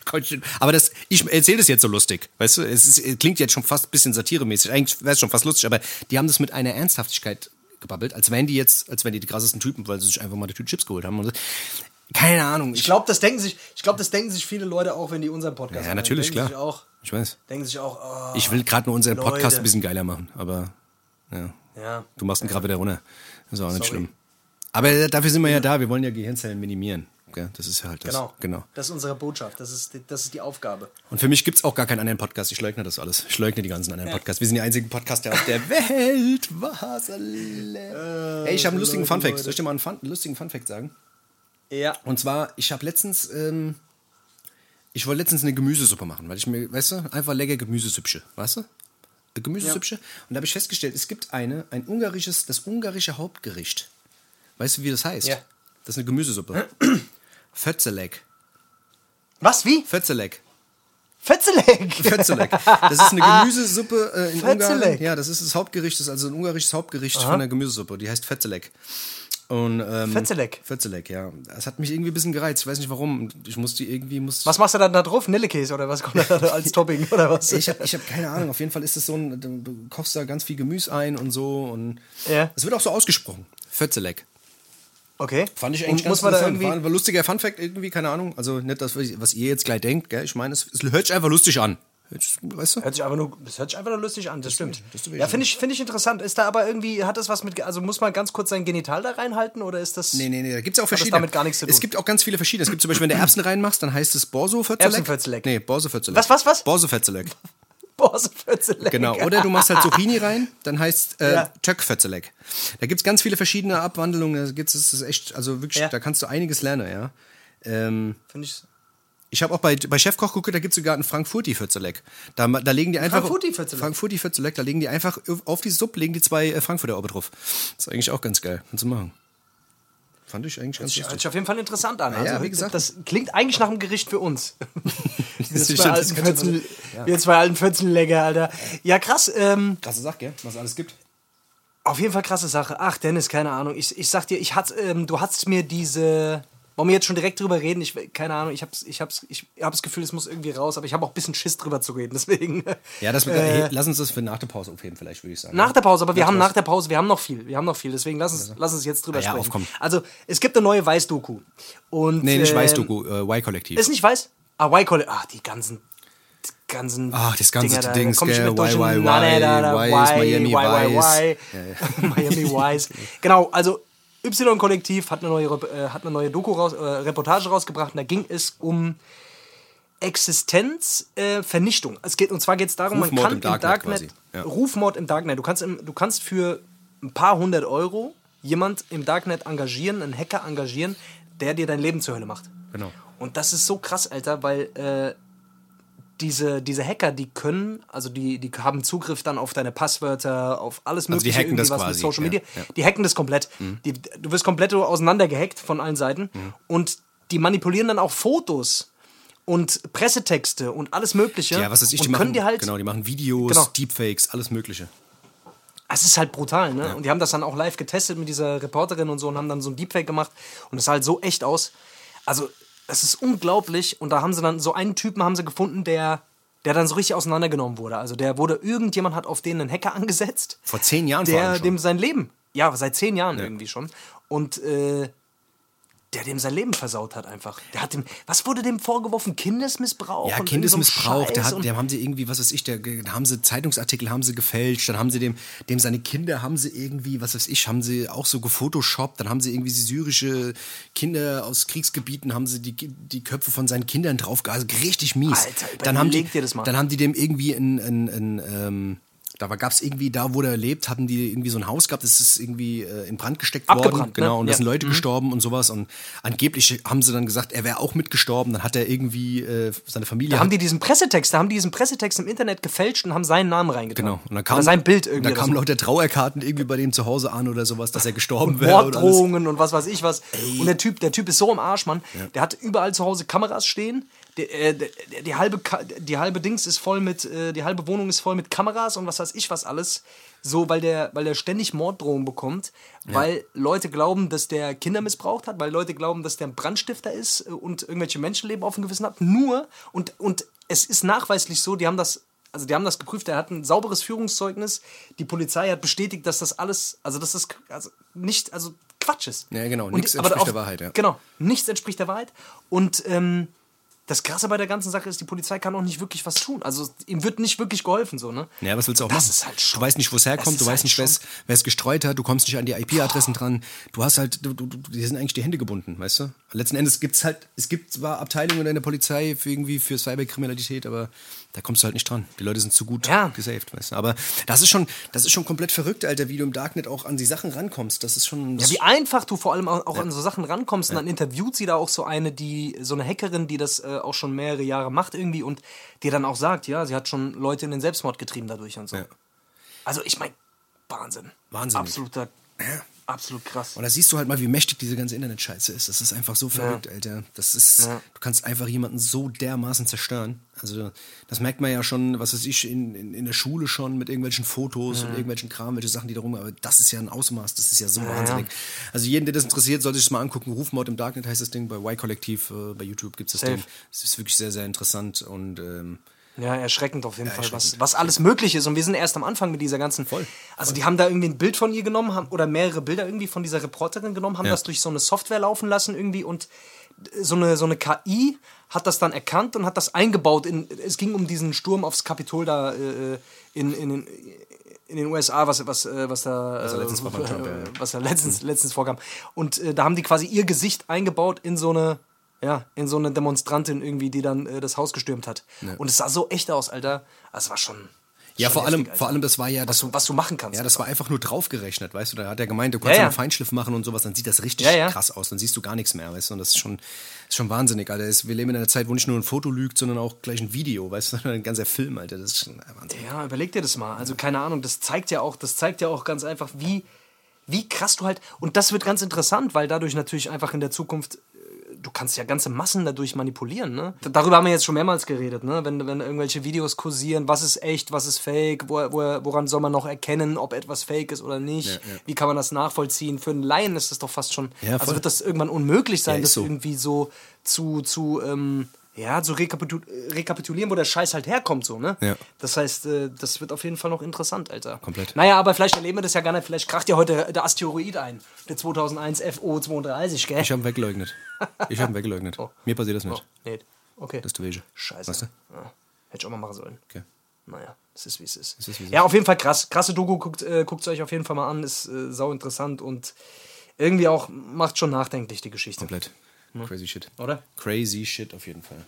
Kannst du- Aber das, ich erzähle das jetzt so lustig, weißt du? Es, ist, es klingt jetzt schon fast ein bisschen satiremäßig. Eigentlich wäre es schon fast lustig, aber die haben das mit einer Ernsthaftigkeit gebabbelt, als wären die jetzt, als wären die die krassesten Typen, weil sie sich einfach mal die Tüte Chips geholt haben. Keine Ahnung. Ich glaube, das denken sich, ich glaube, das denken sich viele Leute auch, wenn die unseren Podcast ja, hören. natürlich, denken klar. Sich auch, ich weiß. denken sich auch, oh, Ich will gerade nur unseren Podcast Leute. ein bisschen geiler machen, aber ja. ja. Du machst ihn gerade wieder runter. Ist auch nicht Sorry. schlimm. Aber dafür sind wir ja da. Wir wollen ja Gehirnzellen minimieren. Das ist ja halt das. Genau. genau. Das ist unsere Botschaft. Das ist, die- das ist die Aufgabe. Und für mich gibt es auch gar keinen anderen Podcast. Ich leugne das alles. Ich leugne die ganzen anderen Podcasts. Wir sind die einzigen Podcaster auf der Welt. Was? Ey, ich habe einen lustigen Funfact. Soll ich dir mal einen, Fun, einen lustigen Funfact sagen? Ja. Und zwar, ich habe letztens, ähm, ich wollte letztens eine Gemüsesuppe machen, weil ich mir, weißt du, einfach lecker Gemüsesüppche, weißt du? Eine Gemüsesüppche. Und da habe ich festgestellt, es gibt eine, ein ungarisches, das ungarische Hauptgericht. Weißt du, wie das heißt? Ja. Das ist eine Gemüsesuppe. Fötzelek. Was? Wie? Fötzelek. Fetzeleck. Fötzelek. Das ist eine Gemüsesuppe äh, in Ungarn. Fötzelek. Ja, das ist das Hauptgericht, das ist also ein ungarisches Hauptgericht von der Gemüsesuppe. Die heißt Fötzelek. Und, ähm, Fötzelek. Fötzelek, ja. Das hat mich irgendwie ein bisschen gereizt. Ich weiß nicht warum. Ich musste irgendwie. Muss Was machst du dann da drauf? Nillekäse oder was kommt da als Topping oder was? Ich habe ich hab keine Ahnung. Auf jeden Fall ist es so ein. Du kochst da ganz viel Gemüse ein und so. Und Ja. es wird auch so ausgesprochen. Fötzelek. Okay. Fand ich eigentlich Und muss ganz man da irgendwie. War ein lustiger Funfact irgendwie, keine Ahnung. Also nicht das, was ihr jetzt gleich denkt, gell? Ich meine, es, es hört sich einfach lustig an. Weißt du? Hört sich einfach nur, das hört sich einfach nur lustig an, das stimmt. das ist wirklich ja, finde ich, finde ich interessant. Ist da aber irgendwie, hat das was mit, also muss man ganz kurz sein Genital da reinhalten oder ist das. Nee, nee, nee, da gibt es auch das verschiedene. damit gar nichts zu tun? Es gibt auch ganz viele verschiedene. Es gibt zum Beispiel, wenn du Erbsen reinmachst, dann heißt es Borso-Fötzelek. Erbsenfötzelek. Nee, Borso-Fötzelek. Was, was, was? So Fötzelek. Genau. Oder du machst halt Zucchini rein, dann heißt äh, Ja. Töck-Fötzelek. Da gibt es ganz viele verschiedene Abwandlungen. Da gibt's, das ist echt, also wirklich, Ja. da kannst du einiges lernen, ja. Ähm, Finde ich. Ich habe auch bei, bei Chefkoch geguckt, da gibt es sogar einen Frankfurti-Fötzelek. Da, da legen die einfach. Frankfurti-Fötzelek? Frankfurti-Fötzelek, da legen die einfach auf die Suppe, legen die zwei äh, Frankfurter oben drauf. Das ist eigentlich auch ganz geil. Du machen. Fand ich eigentlich ganz Hört lustig. sich auf jeden Fall interessant an. Also, ja, wie gesagt. Das klingt eigentlich nach einem Gericht für uns. wir, Das zwei das alten könnte Fötzel, wir zwei alten Fötzellecker, Alter. Ja, krass. Ähm, Krasse Sache, gell? Was es alles gibt. Auf jeden Fall krasse Sache. Ach, Dennis, keine Ahnung. Ich, ich sag dir, ich hat, ähm, du hast mir diese. Wollen wir jetzt schon direkt drüber reden? Ich, keine Ahnung, ich hab's, ich hab's, ich hab das Gefühl, es muss irgendwie raus, aber ich habe auch ein bisschen Schiss drüber zu reden. Deswegen. Ja, das, äh, hey, lass uns das für nach der Pause aufheben, vielleicht, würde ich sagen. Nach der Pause, aber wir Ja, haben was? nach der Pause, wir haben noch viel. Wir haben noch viel, deswegen lass uns, lass uns jetzt drüber Ah ja, sprechen. aufkommen. Also, es gibt eine neue Weiß-Doku. Und, Nee, nicht ähm, Weiß-Doku, äh, Y-Kollektiv. Ist nicht weiß? Ah, Y-College. Ah, die ganzen. Ganzen. Ach, das ganze Dinger da, Dings, da ich gell, mit durch Y, den- Y, Na, nee, da, da, Weiß, Y, Miami. Y. Miami Wise. Genau, also Y-Kollektiv hat eine neue, äh, hat eine neue Doku raus, äh, Reportage rausgebracht und da ging es um Existenz, äh, Vernichtung. Es geht, und zwar geht es darum, man Rufmord kann im Darknet quasi, ja. Rufmord im Darknet. Du kannst, im, du kannst für ein paar hundert Euro jemand im Darknet engagieren, einen Hacker engagieren, der dir dein Leben zur Hölle macht. Genau. Und das ist so krass, Alter, weil äh, diese, diese Hacker, die können, also die, die haben Zugriff dann auf deine Passwörter, auf alles Also die mögliche, hacken irgendwie das was quasi, mit Social ja, Media. ja. Mhm. Die hacken das komplett. Die, du wirst komplett auseinandergehackt von allen Seiten. Und die manipulieren dann auch Fotos und Pressetexte und alles Mögliche. Ja, was weiß ich, die machen, die halt, genau, die machen Videos, Genau. Deepfakes, alles Mögliche. es ist halt brutal, ne? Und die haben das dann auch live getestet mit dieser Reporterin und so und haben dann so ein Deepfake gemacht und es sah halt so echt aus. Also, es ist unglaublich und da haben sie dann so einen Typen haben sie gefunden, der der dann so richtig auseinandergenommen wurde. Also der wurde, irgendjemand hat auf den einen Hacker angesetzt. Vor zehn Jahren vor der allem schon. dem sein Leben, ja, seit zehn Jahren irgendwie schon. Und äh, der dem sein Leben versaut hat einfach. Der hat dem, was wurde dem vorgeworfen? Kindesmissbrauch? Ja, Kindesmissbrauch, der hat, der haben sie irgendwie, was weiß ich, der, da haben sie Zeitungsartikel haben sie gefälscht, dann haben sie dem, dem seine Kinder haben sie irgendwie, was weiß ich, haben sie auch so gefotoshoppt, dann haben sie irgendwie die syrische Kinder aus Kriegsgebieten, haben sie die, die Köpfe von seinen Kindern drauf, also richtig mies. Alter, dann haben die, dir das mal. Dann haben die dem irgendwie ein, ein, ein ähm, da gab es irgendwie, da wo er lebt, hatten die irgendwie so ein Haus gehabt, das ist irgendwie äh, in Brand gesteckt worden. Abgebrannt, Genau, ne? und da Ja. sind Leute gestorben und sowas. Und angeblich haben sie dann gesagt, er wäre auch mitgestorben. Dann hat er irgendwie äh, seine Familie. Da haben die diesen Pressetext, da haben die diesen Pressetext im Internet gefälscht und haben seinen Namen reingetan. Genau. Und dann kam, Oder sein Bild irgendwie. Da kamen lauter Trauerkarten irgendwie bei dem zu Hause an oder sowas, dass er gestorben wäre. und. Morddrohungen und was weiß ich was. Und der Typ, der Typ ist so im Arsch, Mann. Der hat überall zu Hause Kameras stehen. Der, äh, der, die, halbe, die halbe Dings ist voll mit, äh, die halbe Wohnung ist voll mit Kameras und was weiß ich was alles. So, weil der, weil der ständig Morddrohungen bekommt, weil Leute glauben, dass der Kinder missbraucht hat, weil Leute glauben, dass der ein Brandstifter ist äh, und irgendwelche Menschenleben auf dem Gewissen hat. Nur, und, und es ist nachweislich so, die haben das also die haben das geprüft, er hat ein sauberes Führungszeugnis. Die Polizei hat bestätigt, dass das alles, also dass das also nicht, also Quatsch ist. Ja, genau, nichts entspricht auf- der Wahrheit, ja. Genau, nichts entspricht der Wahrheit. Und ähm, das Krasse bei der ganzen Sache ist, die Polizei kann auch nicht wirklich was tun. Also ihm wird nicht wirklich geholfen, so, ne? Ja, was willst du auch Das machen? ist halt schon- du weißt nicht, wo es herkommt, du weißt halt nicht, wer es- gestreut hat, du kommst nicht an die IP-Adressen dran. Du hast halt, du, du, du, dir sind eigentlich die Hände gebunden, weißt du? Letzten Endes gibt es halt, es gibt zwar Abteilungen in der Polizei für irgendwie für Cyberkriminalität, aber da kommst du halt nicht dran. Die Leute sind zu gut Ja. gesaved, weißt du? Aber das ist schon, das ist schon komplett verrückt, Alter, wie du im Darknet auch an die Sachen rankommst. Das ist schon. Ja, Das wie einfach du vor allem auch, auch an so Sachen rankommst. Und dann interviewt sie da auch so eine, die, so eine Hackerin, die das äh, auch schon mehrere Jahre macht irgendwie und dir dann auch sagt, ja, sie hat schon Leute in den Selbstmord getrieben dadurch und so. Ja. Also ich meine, Wahnsinn. Wahnsinnig. Absoluter, absolut krass. Und da siehst du halt mal, wie mächtig diese ganze Internetscheiße ist. Das ist einfach so verrückt, Alter. Das ist, Ja. du kannst einfach jemanden so dermaßen zerstören. Also, das merkt man ja schon, was weiß ich, in, in, in der Schule schon mit irgendwelchen Fotos und irgendwelchen Kram, welche Sachen, die da rum, aber das ist ja ein Ausmaß, das ist ja so wahnsinnig. Also, jeden, der das interessiert, sollte sich das mal angucken. Rufmord im Darknet heißt das Ding, bei Y-Kollektiv, äh, bei YouTube gibt es das Safe. Ding. Es ist wirklich sehr, sehr interessant und, ähm, Ja, erschreckend auf jeden Fall, was, was alles möglich ist. Und wir sind erst am Anfang mit dieser ganzen. Voll. Also, die haben da irgendwie ein Bild von ihr genommen haben, oder mehrere Bilder irgendwie von dieser Reporterin genommen, haben Ja. das durch so eine Software laufen lassen irgendwie und so eine, so eine KI hat das dann erkannt und hat das eingebaut. In, es ging um diesen Sturm aufs Kapitol da äh, in, in, den- in den USA, was, was, äh, was da, er letztens äh, Trump, ja, ja. was da letztens, letztens vorkam. Und äh, da haben die quasi ihr Gesicht eingebaut in so eine, ja, in so eine Demonstrantin irgendwie, die dann äh, das Haus gestürmt hat. Und es sah so echt aus, Alter. Das war schon. ja, vor allem, Alter. vor allem, das war ja, das, was, du, was du machen kannst. Ja, das war einfach nur draufgerechnet, weißt du? Da hat er gemeint, du kannst Ja, ja, ja. einen Feinschliff machen und sowas, dann sieht das richtig Ja, ja. krass aus. Dann siehst du gar nichts mehr, weißt du? Und das ist schon, ist schon wahnsinnig, Alter. Wir leben in einer Zeit, wo nicht nur ein Foto lügt, sondern auch gleich ein Video, weißt du? Ein ganzer Film, Alter. Das ist schon Wahnsinn. Ja, überleg dir das mal. Also keine Ahnung, das zeigt ja auch, das zeigt ja auch ganz einfach, wie, wie krass du halt. Und das wird ganz interessant, weil dadurch natürlich einfach in der Zukunft. Du kannst ja ganze Massen dadurch manipulieren, ne? Darüber haben wir jetzt schon mehrmals geredet, ne? Wenn, wenn irgendwelche Videos kursieren, was ist echt, was ist fake, wo, wo, woran soll man noch erkennen, ob etwas fake ist oder nicht? Ja, ja. Wie kann man das nachvollziehen? Für einen Laien ist das doch fast schon. Ja, also wird das irgendwann unmöglich sein, das so. irgendwie so zu, zu, ähm, ja, zu rekapitul rekapitulieren, wo der Scheiß halt herkommt, so, ne? Ja. Das heißt, äh, das wird auf jeden Fall noch interessant, Alter. Komplett. Naja, aber vielleicht erleben wir das ja gar nicht. Vielleicht kracht ja heute der Asteroid ein. Der 2001 FO32, gell? Ich habe ihn weggeleugnet. Ich habe ihn weggeleugnet. Mir passiert das oh, nicht. nee. Okay. Das ist Wege. Scheiße. Weißt du? Ja. Hätte ich auch mal machen sollen. Okay. Naja, es ist wie es ist. ist, wie es ja, auf jeden Fall krass. Krasse Doku, guckt äh, es euch auf jeden Fall mal an. Ist äh, sau interessant und irgendwie auch macht schon nachdenklich die Geschichte. Komplett. Crazy shit. Oder? Crazy shit auf jeden Fall.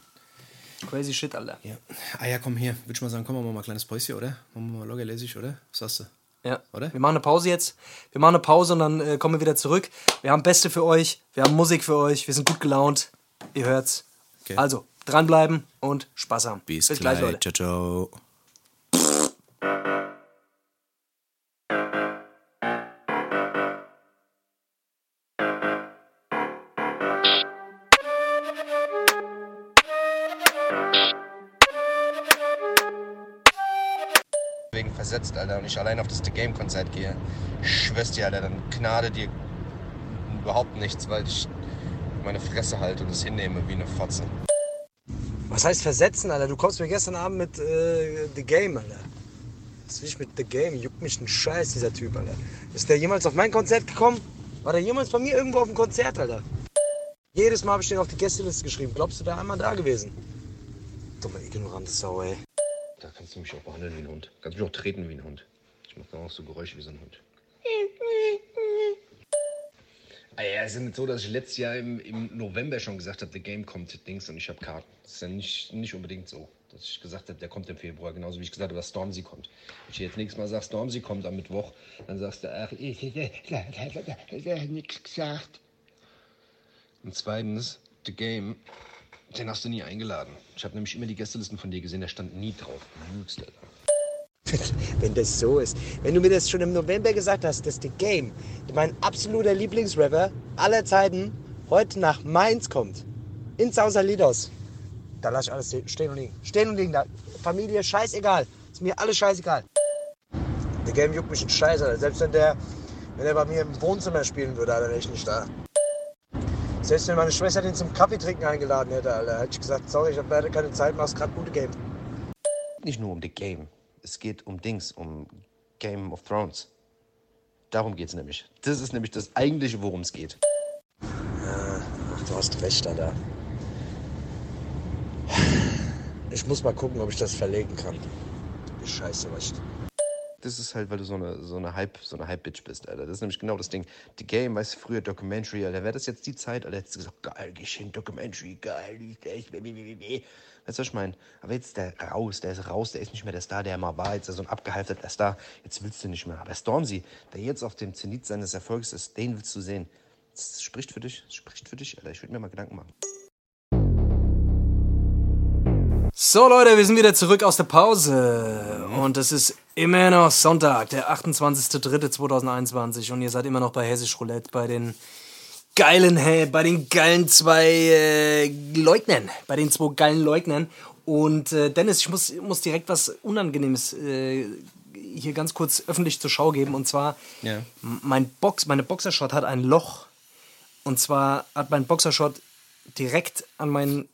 Crazy shit, Alter. Ja. Ah ja, komm hier. Würde ich mal sagen, komm, machen wir mal ein kleines Päuschen, oder? Machen wir mal locker lässig, oder? Was sagst du? Ja. Oder? Wir machen eine Pause jetzt. Wir machen eine Pause und dann äh, kommen wir wieder zurück. Wir haben Beste für euch. Wir haben Musik für euch. Wir sind gut gelaunt. Ihr hört's. Okay. Also, dranbleiben und Spaß haben. Bis, Bis gleich, gleich, Leute. Ciao, ciao. Versetzt, Alter, und ich allein auf das The Game Konzert gehe, ich schwör's dir, Alter, dann gnade dir überhaupt nichts, weil ich meine Fresse halte und es hinnehme wie eine Fotze. Was heißt versetzen, Alter? Du kommst mir gestern Abend mit äh, The Game, Alter. Was will ich mit The Game? Juckt mich ein Scheiß, dieser Typ, Alter. Ist der jemals auf mein Konzert gekommen? War der jemals bei mir irgendwo auf dem Konzert, Alter? Jedes Mal habe ich den auf die Gästeliste geschrieben. Glaubst du, der einmal da gewesen? Dumme, ignorante Sau, ey. Kannst du mich auch behandeln wie ein Hund. Kannst mich auch treten wie ein Hund. Ich mach dann auch so Geräusche wie so ein Hund. Ah ja, es ist nicht so, dass ich letztes Jahr im, im November schon gesagt habe, The Game kommt Dings und ich habe Karten. Das ist ja nicht, nicht unbedingt so, dass ich gesagt habe, der kommt im Februar. Genauso wie ich gesagt habe, dass Stormzy kommt. Wenn ich jetzt nächstes Mal sage, Stormzy kommt am Mittwoch, dann sagst du, ach, ich habe nichts gesagt. Und zweitens, The Game, den hast du nie eingeladen. Ich habe nämlich immer die Gästelisten von dir gesehen, da stand nie drauf. Wenn das so ist. Wenn du mir das schon im November gesagt hast, dass The Game, mein absoluter Lieblingsrapper aller Zeiten, heute nach Mainz kommt. In Sausalidos. Da lass ich alles stehen und liegen. Stehen und liegen. Da. Familie, scheißegal. Ist mir alles scheißegal. The Game juckt mich ein Alter. Selbst wenn der, wenn er bei mir im Wohnzimmer spielen würde, Alter, wäre ich nicht da. Selbst wenn meine Schwester den zum Kaffee trinken eingeladen hätte, Alter, hätte ich gesagt, sorry, ich habe leider keine Zeit, mach's gerade gute Game. Nicht nur um The Game. Es geht um Dings, um Game of Thrones. Darum geht's nämlich. Das ist nämlich das eigentliche, worum es geht. Ach, du hast recht, Alter. Ich muss mal gucken, ob ich das verlegen kann. Die Scheiße, was Das ist halt, weil du so eine, so eine Hype, so eine Hype-Bitch bist, Alter. Das ist nämlich genau das Ding. Die Game, weißt du, früher Documentary, Alter, wäre das jetzt die Zeit, Alter, hättest du gesagt, geil, geh hin, Documentary, geil, echt, Weißt du, was ich meine? Aber jetzt ist der raus, der ist raus, der ist nicht mehr der Star, der mal war, jetzt ist er so ein abgehalfterter Star, jetzt willst du nicht mehr. Aber Stormzy, der jetzt auf dem Zenit seines Erfolgs ist, den willst du sehen. Das spricht für dich, das spricht für dich, Alter. Ich würde mir mal Gedanken machen. So Leute, wir sind wieder zurück aus der Pause. Und es ist immer noch Sonntag, der 28.03.2021 und ihr seid immer noch bei Hessisch Roulette, bei den geilen, hä, bei den geilen zwei äh, Leugnern, bei den zwei geilen Leugnern. Und äh, Dennis, ich muss, muss direkt was Unangenehmes äh, hier ganz kurz öffentlich zur Schau geben. Und zwar Ja. mein Box, meine Boxershot hat ein Loch. Und zwar hat mein Boxershot direkt an meinen,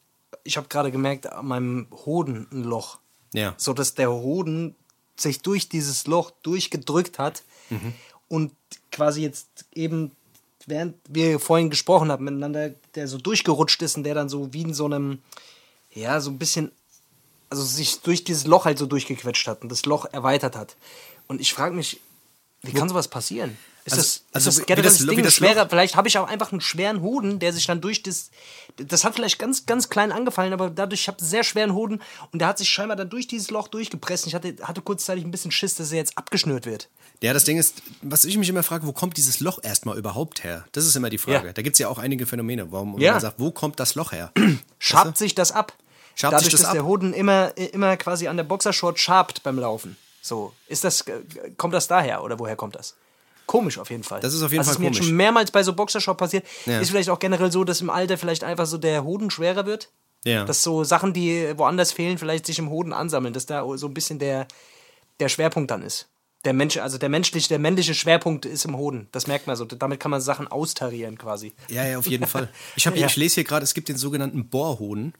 ich habe gerade gemerkt, an meinem Hoden ein Loch. Ja. So dass der Hoden sich durch dieses Loch durchgedrückt hat und quasi jetzt eben, während wir vorhin gesprochen haben miteinander, der so durchgerutscht ist und der dann so wie in so einem, ja, so ein bisschen, also sich durch dieses Loch halt so durchgequetscht hat und das Loch erweitert hat. Und ich frage mich, wie kann sowas passieren? Ist Also- das, also ist das generell das das Ding das schwerer? Vielleicht habe ich auch einfach einen schweren Hoden, der sich dann durch das. Das hat vielleicht ganz, ganz klein angefallen, aber dadurch, ich habe einen sehr schweren Hoden und der hat sich scheinbar dann durch dieses Loch durchgepresst. Ich hatte, hatte kurzzeitig ein bisschen Schiss, dass er jetzt abgeschnürt wird. Ja, das Ding ist, was ich mich immer frage, wo kommt dieses Loch erstmal überhaupt her? Das ist immer die Frage. Ja. Da gibt es ja auch einige Phänomene, warum Ja. man sagt, wo kommt das Loch her? Schabt sich das ab. Schabt Dadurch, sich das dass ab? der Hoden immer, immer quasi an der Boxershort schabt beim Laufen. So, ist das, kommt das daher oder woher kommt das? Komisch auf jeden Fall. Das ist auf jeden also Fall ist mir jetzt schon mehrmals bei so Boxershort passiert. Ja. Ist vielleicht auch generell so, dass im Alter vielleicht einfach so der Hoden schwerer wird. Ja. Dass so Sachen, die woanders fehlen, vielleicht sich im Hoden ansammeln, dass da so ein bisschen der, der Schwerpunkt dann ist. Der Mensch, also der menschliche, der männliche Schwerpunkt ist im Hoden. Das merkt man so. Damit kann man Sachen austarieren quasi. Ja, ja, auf jeden Fall. Ich, hab, Ja. ich lese hier gerade, es gibt den sogenannten Bohrhoden.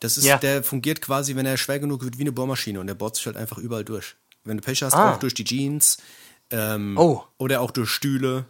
Das ist, Ja. der fungiert quasi, wenn er schwer genug wird, wie eine Bohrmaschine und der bohrt sich halt einfach überall durch. Wenn du Pech hast, Ah. auch durch die Jeans ähm, Oh. oder auch durch Stühle,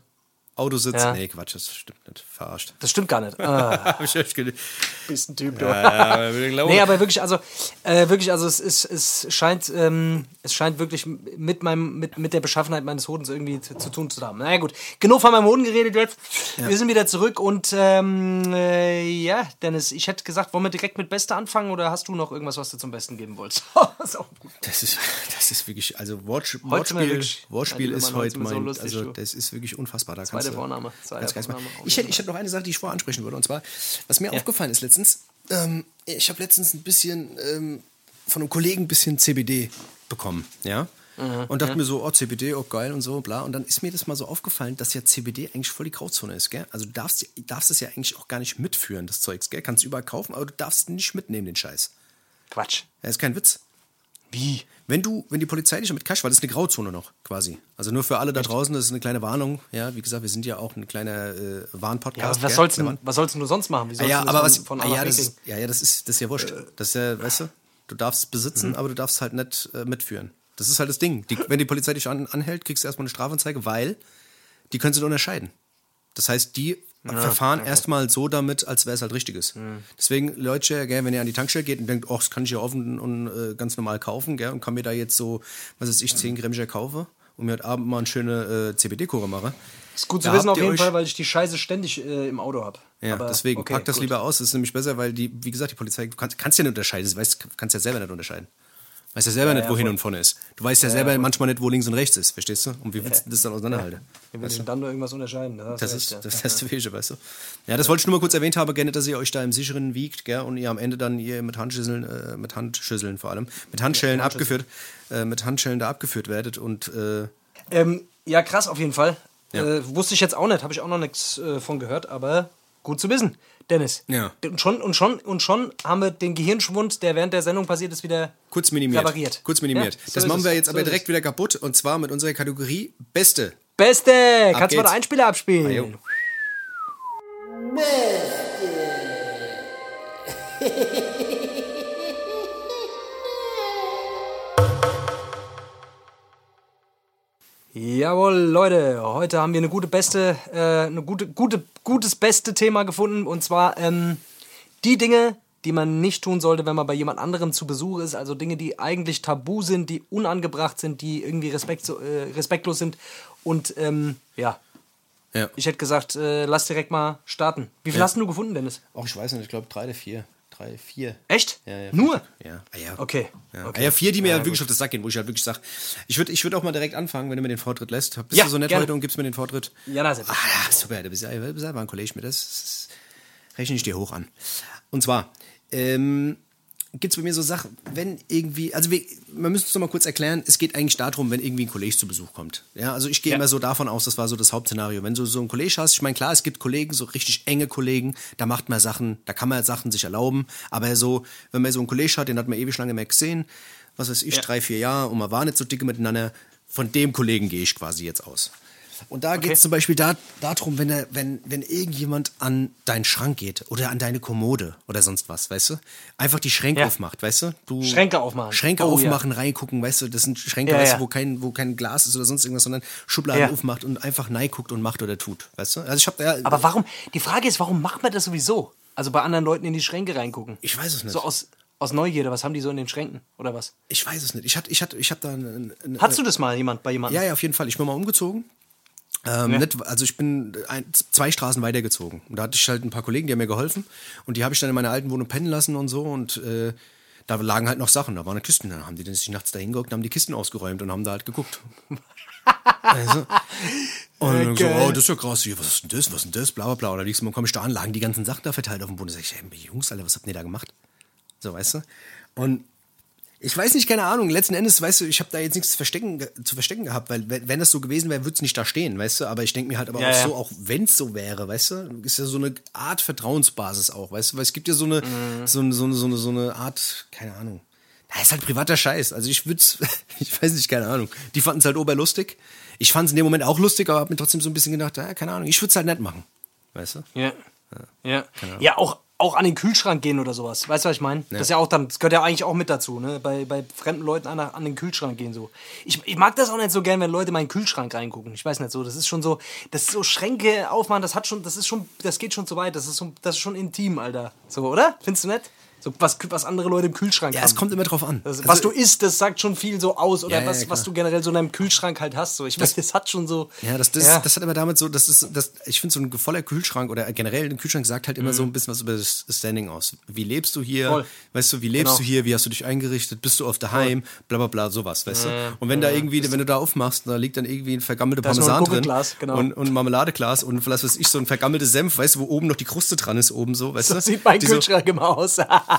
Autositz. Ja. Nee, Quatsch, das stimmt nicht. Verarscht. Das stimmt gar nicht. Ah, bist ein Typ, du. Ja, glaube- Nee, aber wirklich, also, äh, wirklich, also es, ist, es scheint, ähm, es scheint wirklich mit meinem, mit, mit der Beschaffenheit meines Hodens irgendwie zu, zu tun zu haben. Na ja, gut. Genug von meinem Hoden geredet jetzt. Wir sind wieder zurück und ähm, äh, ja, Dennis, ich hätte gesagt, wollen wir direkt mit Beste anfangen oder hast du noch irgendwas, was du zum Besten geben wolltest? Das ist auch gut. Das ist, das ist wirklich, also Wortsch Wortspiel, Wortspiel Ja, ist heute wir so mein, lustig, also du. das ist wirklich unfassbar. Da kannst du, Vorname, zweiter Ganz, ganz mal. Vorname. Ich hätte, ich hätte noch eine Sache, die ich vorher ansprechen würde. Und zwar, was mir aufgefallen ist letztens, ähm, ich habe letztens ein bisschen ähm, von einem Kollegen ein bisschen CBD bekommen, ja. Und dachte mir so, oh, CBD, oh geil und so, bla. Und dann ist mir das mal so aufgefallen, dass ja CBD eigentlich voll die Grauzone ist, gell? Also du darfst, darfst es ja eigentlich auch gar nicht mitführen, das Zeugs, gell? Kannst du überall kaufen, aber du darfst nicht mitnehmen, den Scheiß. Quatsch. Das ist kein Witz. Wie? Wenn du, wenn die Polizei dich damit kascht, weil das ist eine Grauzone noch quasi. Also nur für alle da draußen, das ist eine kleine Warnung. Ja, wie gesagt, wir sind ja auch ein kleiner äh, Warnpodcast. Ja, was sollst, du, was sollst du sonst machen? Wie Ah, sollst ja, aber von, was, von ah, A ja, das ist, ja, ja, das ist, das ist ja wurscht. Das ist ja, weißt du, du darfst es besitzen, Mhm. aber du darfst halt nicht äh, mitführen. Das ist halt das Ding. Die, wenn die Polizei dich an, anhält, kriegst du erstmal eine Strafanzeige, weil die können sie nicht unterscheiden. Das heißt, die verfahren erstmal so damit, als wäre es halt richtiges. Mhm. Deswegen, Leute, gell, wenn ihr an die Tankstelle geht und denkt, oh, das kann ich ja offen und äh, ganz normal kaufen, gell, und kann mir da jetzt so, was weiß ich, 10 Gramm kaufe und mir heute Abend mal eine schöne äh, CBD-Kurve mache. Ist gut zu wissen auf jeden Fall, weil ich die Scheiße ständig äh, im Auto habe. Ja, deswegen okay, pack das gut. lieber aus. Das ist nämlich besser, weil die, wie gesagt, die Polizei, du kannst, kannst ja nicht unterscheiden. Du weißt, kannst ja selber nicht unterscheiden. Weißt ja selber nicht, ja, wo hin voll. und vorne ist. Du weißt ja, selber manchmal nicht, wo links und rechts ist, verstehst du? Und wie willst du das dann auseinanderhalten? Wir müssen dann nur irgendwas unterscheiden. Das du ist das, ja. das ist das Wichtige, weißt du? Ja, das wollte ich nur mal kurz erwähnt haben, gerne, dass ihr euch da im Sicheren wiegt, gell? Und ihr am Ende dann ihr mit Handschüsseln, äh, mit Handschüsseln vor allem, mit Handschellen abgeführt, äh, mit Handschellen da abgeführt werdet und äh, Ähm, ja, krass auf jeden Fall. Ja. Äh, wusste ich jetzt auch nicht, habe ich auch noch nichts äh, von gehört, aber gut zu wissen, Dennis. Ja. Und schon, und, schon, und schon haben wir den Gehirnschwund, der während der Sendung passiert ist, wieder kurz minimiert. repariert. Kurz minimiert. Ja, so das machen wir jetzt So aber direkt es. wieder kaputt und zwar mit unserer Kategorie Beste. Beste! Kannst du mal den Einspieler abspielen? Ah, jo. Jawohl, Leute, heute haben wir eine gute beste, äh, eine gute, gute, gutes beste Thema gefunden und zwar ähm, die Dinge, die man nicht tun sollte, wenn man bei jemand anderem zu Besuch ist. Also Dinge, die eigentlich tabu sind, die unangebracht sind, die irgendwie respekt, äh, respektlos sind. Und ähm, ja, Ja. ich hätte gesagt, äh, lass direkt mal starten. Wie viel Ja. hast du gefunden, Dennis? Auch ich weiß nicht, ich glaube drei oder vier. Drei, vier. Echt? Ja, ja, Nur? Ja. Ah, ja. Okay. Ja. okay. Ah, ja, vier, die mir Ja, halt wirklich gut. auf das Sack gehen, wo ich halt wirklich sage, ich würde ich würd auch mal direkt anfangen, wenn du mir den Vortritt lässt. Bist Ja, du so nett gerne. heute und gibst mir den Vortritt? Ja, na, selbst. Ah, super, du bist ja, du bist ja mal ein Kollege mit, das, das rechne ich dir hoch an. Und zwar, ähm, gibt es bei mir so Sachen, wenn irgendwie, also wir, man müsste es noch mal kurz erklären, es geht eigentlich darum, wenn irgendwie ein Kollege zu Besuch kommt. Ja, also ich gehe Ja. immer so davon aus, das war so das Hauptszenario. Wenn du so einen Kollege hast, ich meine, klar, es gibt Kollegen, so richtig enge Kollegen, da macht man Sachen, da kann man Sachen sich erlauben, aber so, wenn man so einen Kollege hat, den hat man ewig lange mehr gesehen, was weiß ich, Ja. drei, vier Jahre und man war nicht so dicke miteinander, von dem Kollegen gehe ich quasi jetzt aus. Und da geht es zum Beispiel da, darum, wenn, er, wenn, wenn irgendjemand an deinen Schrank geht oder an deine Kommode oder sonst was, weißt du? Einfach die Schränke Ja. aufmacht, weißt du? du? Schränke aufmachen. Schränke Oh, aufmachen, reingucken, weißt du? Das sind Schränke, Ja, weißt ja. du, wo kein, wo kein Glas ist oder sonst irgendwas, sondern Schubladen Ja. aufmacht und einfach guckt und macht oder tut, weißt du? Also ich habe ja, Aber warum? Die Frage ist, warum macht man das sowieso? Also bei anderen Leuten in die Schränke reingucken. ich weiß es nicht. So aus, aus Neugierde, was haben die so in den Schränken? Oder was? ich weiß es nicht. Ich hatte, ich hatte, ich habe da eine, eine, Hattest du das mal jemand bei jemandem? Ja, ja, auf jeden Fall. Ich bin mal umgezogen. Ähm, Ja. nicht, also ich bin ein, zwei Straßen weitergezogen. Und da hatte ich halt ein paar Kollegen, die haben mir geholfen. Und die habe ich dann in meiner alten Wohnung pennen lassen und so. Und äh, da lagen halt noch Sachen, da waren Kisten. Dann haben die dann sich nachts da hingeguckt, haben die Kisten ausgeräumt und haben da halt geguckt. also, und dann so, oh, das ist ja krass, hier, was ist denn das, was ist denn das, bla bla bla. Und dann liegst du, komme ich da an, lagen die ganzen Sachen da verteilt auf dem Boden. Da sag ich, hey, Jungs, Alter, was habt ihr da gemacht? So, weißt du? Und ich weiß nicht, keine Ahnung. Letzten Endes, weißt du, ich habe da jetzt nichts zu verstecken, zu verstecken gehabt, weil wenn das so gewesen wäre, würde es nicht da stehen, weißt du. Aber ich denke mir halt aber Ja, auch ja. so, auch wenn es so wäre, weißt du, ist ja so eine Art Vertrauensbasis auch, weißt du, weil es gibt ja so eine, Mhm. so, eine- so, eine, so, eine, so eine Art, keine Ahnung. Da ist halt privater Scheiß. Also ich würde ich weiß nicht, keine Ahnung. Die fanden es halt oberlustig. Ich fand es in dem Moment auch lustig, aber habe mir trotzdem so ein bisschen gedacht, ja, keine Ahnung, ich würde es halt nicht machen, weißt du. Ja. Ja. Ja, auch, auch an den Kühlschrank gehen oder sowas. Weißt du, was ich meine? Das ist ja auch dann, das gehört ja eigentlich auch mit dazu, ne? Bei, bei fremden Leuten an, an den Kühlschrank gehen so. Ich, ich mag das auch nicht so gern, wenn Leute in meinen Kühlschrank reingucken. Ich weiß nicht so. Das ist schon so, das ist so Schränke aufmachen, das hat schon, das ist schon, das geht schon zu weit. Das ist, so, das ist schon intim, Alter. So, oder? Findest du nicht? So, was, was andere Leute im Kühlschrank Ja, haben. es kommt immer drauf an. Das, Also- was du isst, das sagt schon viel so aus. Oder Ja, ja, was, ja, was du generell so in deinem Kühlschrank halt hast. So. Ich weiß, das hat schon so. Ja, das, das, Ja. das hat aber damit so, das ist, das, ich finde, so ein voller Kühlschrank oder generell ein Kühlschrank sagt halt immer so ein bisschen was über das Standing aus. Wie lebst du hier? Mhm. Voll. Weißt du, wie lebst Genau. du hier? Wie hast du dich eingerichtet? Bist du oft daheim? Bla bla bla, sowas, weißt du? Und wenn da irgendwie, wenn du da aufmachst, da liegt dann irgendwie ein vergammelte Da noch ein Parmesan drin genau. und, und ein Marmeladeglas und vielleicht was weiß ich, so ein vergammeltes Senf, weißt du, wo oben noch die Kruste dran ist, oben so, weißt So du? sieht mein Die so- Kühlschrank immer aus.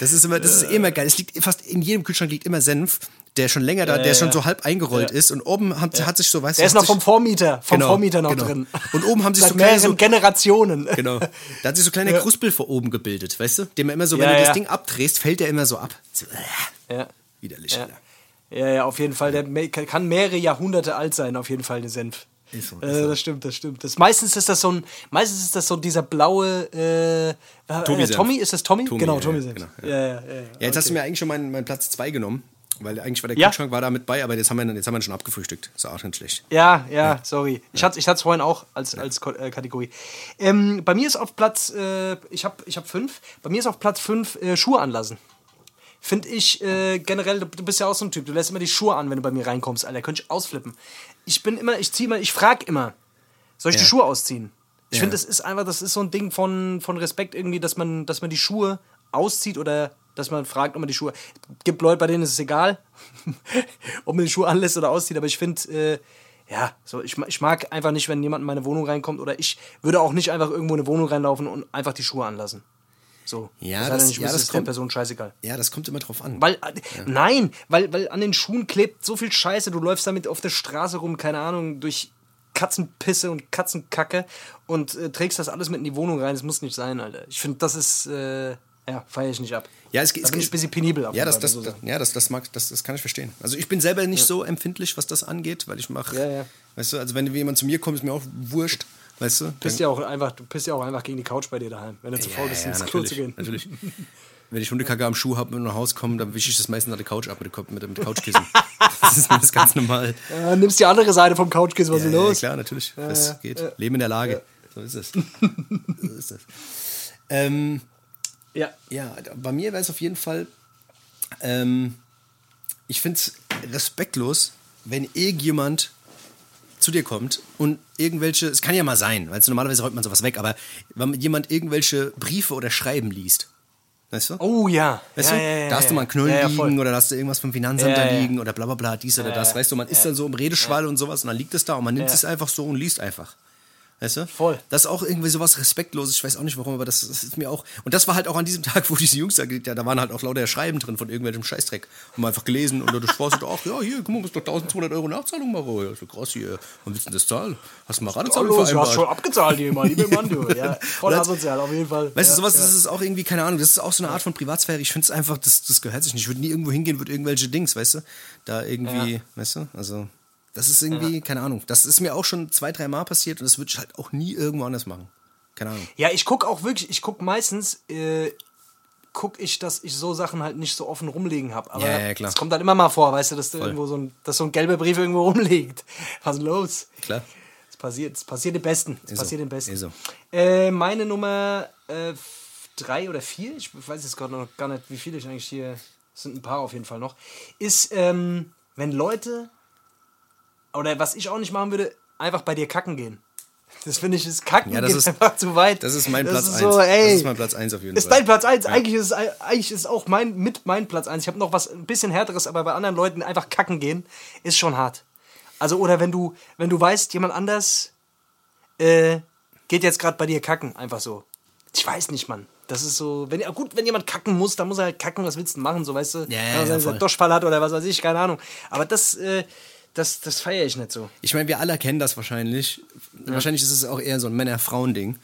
das ist immer, das ist immer geil. Es liegt fast in jedem Kühlschrank liegt immer Senf, der schon länger da, der schon so halb eingerollt ist und oben hat, hat sich so, weißt Der ist noch vom Vormieter, vom Genau, Vormieter noch genau. drin. Und oben haben sich so kleine so, Generationen. Genau. Da hat sich so kleine Kruspel vor oben gebildet, weißt du? Dem er immer so, wenn Ja, du das ja. Ding abdrehst, fällt der immer so ab. So, äh, Ja. widerlich, Ja. Ja, ja, auf jeden Fall. Der kann mehrere Jahrhunderte alt sein, auf jeden Fall, der Senf. Ist so, ist äh, das stimmt, das stimmt. Das, meistens ist das so ein, meistens ist das so dieser blaue äh, äh, Tommy-Senf. Tommy, ist das Tommy? Tommy, genau, ja, Tommy Senf. genau, ja. ja. Ja, ja, ja, jetzt hast du mir eigentlich schon meinen, meinen Platz 2 genommen, weil eigentlich war der Ja. Kühlschrank war da mit bei, aber jetzt haben wir, jetzt haben wir ihn schon abgefrühstückt. Ist auch ganz schlecht. Ja, ja, sorry. Ich hatte es vorhin auch als, als äh, Kategorie. Ähm, bei mir ist auf Platz, äh, ich habe ich hab fünf, bei mir ist auf Platz fünf äh, Schuhe anlassen. Finde ich äh, generell, du, du bist ja auch so ein Typ, du lässt immer die Schuhe an, wenn du bei mir reinkommst, Alter, könnte ich ausflippen. Ich bin immer, ich ziehe immer, ich frage immer, soll ich die Ja. Schuhe ausziehen? Ich Ja. finde, das ist einfach, das ist so ein Ding von, von Respekt irgendwie, dass man, dass man die Schuhe auszieht oder dass man fragt, ob man die Schuhe. Gibt Leute, bei denen ist es egal, ob man die Schuhe anlässt oder auszieht, aber ich finde, äh, ja, so, ich, ich mag einfach nicht, wenn jemand in meine Wohnung reinkommt oder ich würde auch nicht einfach irgendwo in eine Wohnung reinlaufen und einfach die Schuhe anlassen. So. Ja, das- ich ja, das ist der kommt- Person scheißegal. Ja, das kommt immer drauf an. Weil, äh, nein, weil, weil an den Schuhen klebt so viel Scheiße, du läufst damit auf der Straße rum, keine Ahnung, durch Katzenpisse und Katzenkacke und äh, trägst das alles mit in die Wohnung rein. Das muss nicht sein, Alter. Ich finde, das ist, äh, ja, feiere ich nicht ab. Ja, es, da es bin ich ein bisschen penibel. auf Ja, das, das, ich das, ja das, das, mag, das, das kann ich verstehen. Also ich bin selber nicht so empfindlich, was das angeht, weil ich mache, Ja, ja. weißt du, also wenn jemand zu mir kommt, ist mir auch wurscht, weißt du. Pisst ja auch einfach, du pisst ja auch einfach gegen die Couch bei dir daheim, wenn du zu faul bist, ins Klo zu gehen. Natürlich. Wenn ich Hundekacke am Schuh habe und nach Hause komme, dann wische ich das meistens an der Couch ab mit, der- mit, mit Couchkissen. das ist das ganz normal. Ja, nimmst die andere Seite vom Couchkissen, was Ja, ist ja, los? klar, natürlich. das ja, geht. ja. Leben in der Lage. So ist es. so ist es. Ähm, Ja. Ja, bei mir wäre es auf jeden Fall, ähm, ich finde es respektlos, wenn irgendjemand zu dir kommt und irgendwelche, es kann ja mal sein, weil normalerweise räumt man sowas weg, aber wenn jemand irgendwelche Briefe oder Schreiben liest, weißt du? Oh ja. Weißt ja, du, ja, ja, da hast du mal einen Knüll ja, ja, voll. liegen oder da hast du irgendwas vom Finanzamt da liegen oder bla bla bla, dies oder das, weißt du, man ist dann so im Redeschwall und sowas und dann liegt es da und man nimmt es einfach so und liest einfach. Weißt du? Voll. Das ist auch irgendwie sowas Respektloses, ich weiß auch nicht warum, aber das, das ist mir auch. Und das war halt auch an diesem Tag, wo diese Jungs da, ja, da waren halt auch lauter Schreiben drin von irgendwelchem Scheißdreck. Und man einfach gelesen und du sprachst so, ach ja, hier, guck mal, musst doch 1200 Euro Nachzahlung machen. Ja, so krass hier. Und willst du das zahlen? Hast du mal Ratezahlung Hallo, du hast vereinbart? schon abgezahlt hier, mein lieber Mann, du. Ja, voll asozial, auf jeden Fall. Weißt ja, du, sowas ja. das ist auch irgendwie, keine Ahnung, das ist auch so eine Art von Privatsphäre. Ich finde es einfach, das, das gehört sich nicht. Ich würde nie irgendwo hingehen, würde irgendwelche Dings, weißt du, da irgendwie, weißt du, also, das ist irgendwie, keine Ahnung. Das ist mir auch schon zwei, drei Mal passiert und das würde ich halt auch nie irgendwo anders machen. Keine Ahnung. Ja, ich guck auch wirklich, ich guck meistens, äh, guck ich, dass ich so Sachen halt nicht so offen rumliegen habe. Aber Ja, ja, klar. es kommt halt immer mal vor, weißt du, dass, du irgendwo so ein, dass so ein gelber Brief irgendwo rumliegt. Was ist los? Klar. Es passiert, es passiert den Besten. Es passiert so. den Besten. So. Äh, meine Nummer äh, drei oder vier, ich weiß jetzt gerade noch gar nicht, wie viele ich eigentlich hier, es sind ein paar auf jeden Fall noch, ist, ähm, wenn Leute, oder was ich auch nicht machen würde, einfach bei dir kacken gehen. Das finde ich, ist Kacken Ja, das ist- einfach zu weit. Das ist mein Platz ist 1. So, das ist mein Platz 1 auf jeden ist Fall. dein Platz 1. Eigentlich, ist es, eigentlich ist auch mein, mit mein Platz 1. Ich habe noch was ein bisschen härteres, aber bei anderen Leuten einfach kacken gehen, ist schon hart. Also, oder wenn du, wenn du weißt, jemand anders äh, geht jetzt gerade bei dir kacken, einfach so. Ich weiß nicht, Mann. Das ist so, wenn ja gut, wenn jemand kacken muss, dann muss er halt kacken, was willst du machen, so weißt du? Ja, ja, dass er einen Durchfall hat oder was weiß ich, keine Ahnung. Aber das, äh, das, das feiere ich nicht so. Ich meine, wir alle kennen das wahrscheinlich. Wahrscheinlich ist es auch eher so ein Männer-Frauen-Ding.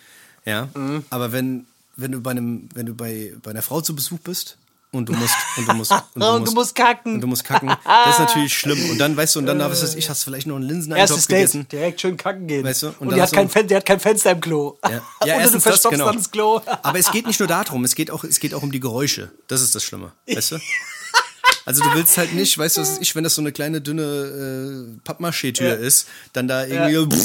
Ja. Mhm. Aber wenn, wenn du bei einem, wenn du bei, bei einer Frau zu Besuch bist und du musst und du musst und Und du musst kacken. und du musst kacken, das ist natürlich schlimm. Und dann weißt du, und dann was weiß ich, hast du vielleicht noch einen Linseneintopf gegessen. Date, direkt schön kacken gehen. Weißt du, und Und, die hat du- kein Fen der hat kein Fenster im Klo. Ja, ja Oder du erstens das, verstopfst genau. dann das Klo. Aber es geht nicht nur darum, es geht auch, es geht auch um die Geräusche. Das ist das Schlimme, weißt du? Also du willst halt nicht, weißt du, was ich, wenn das so eine kleine dünne äh, Pappmaché-Tür Ja. ist, dann da irgendwie.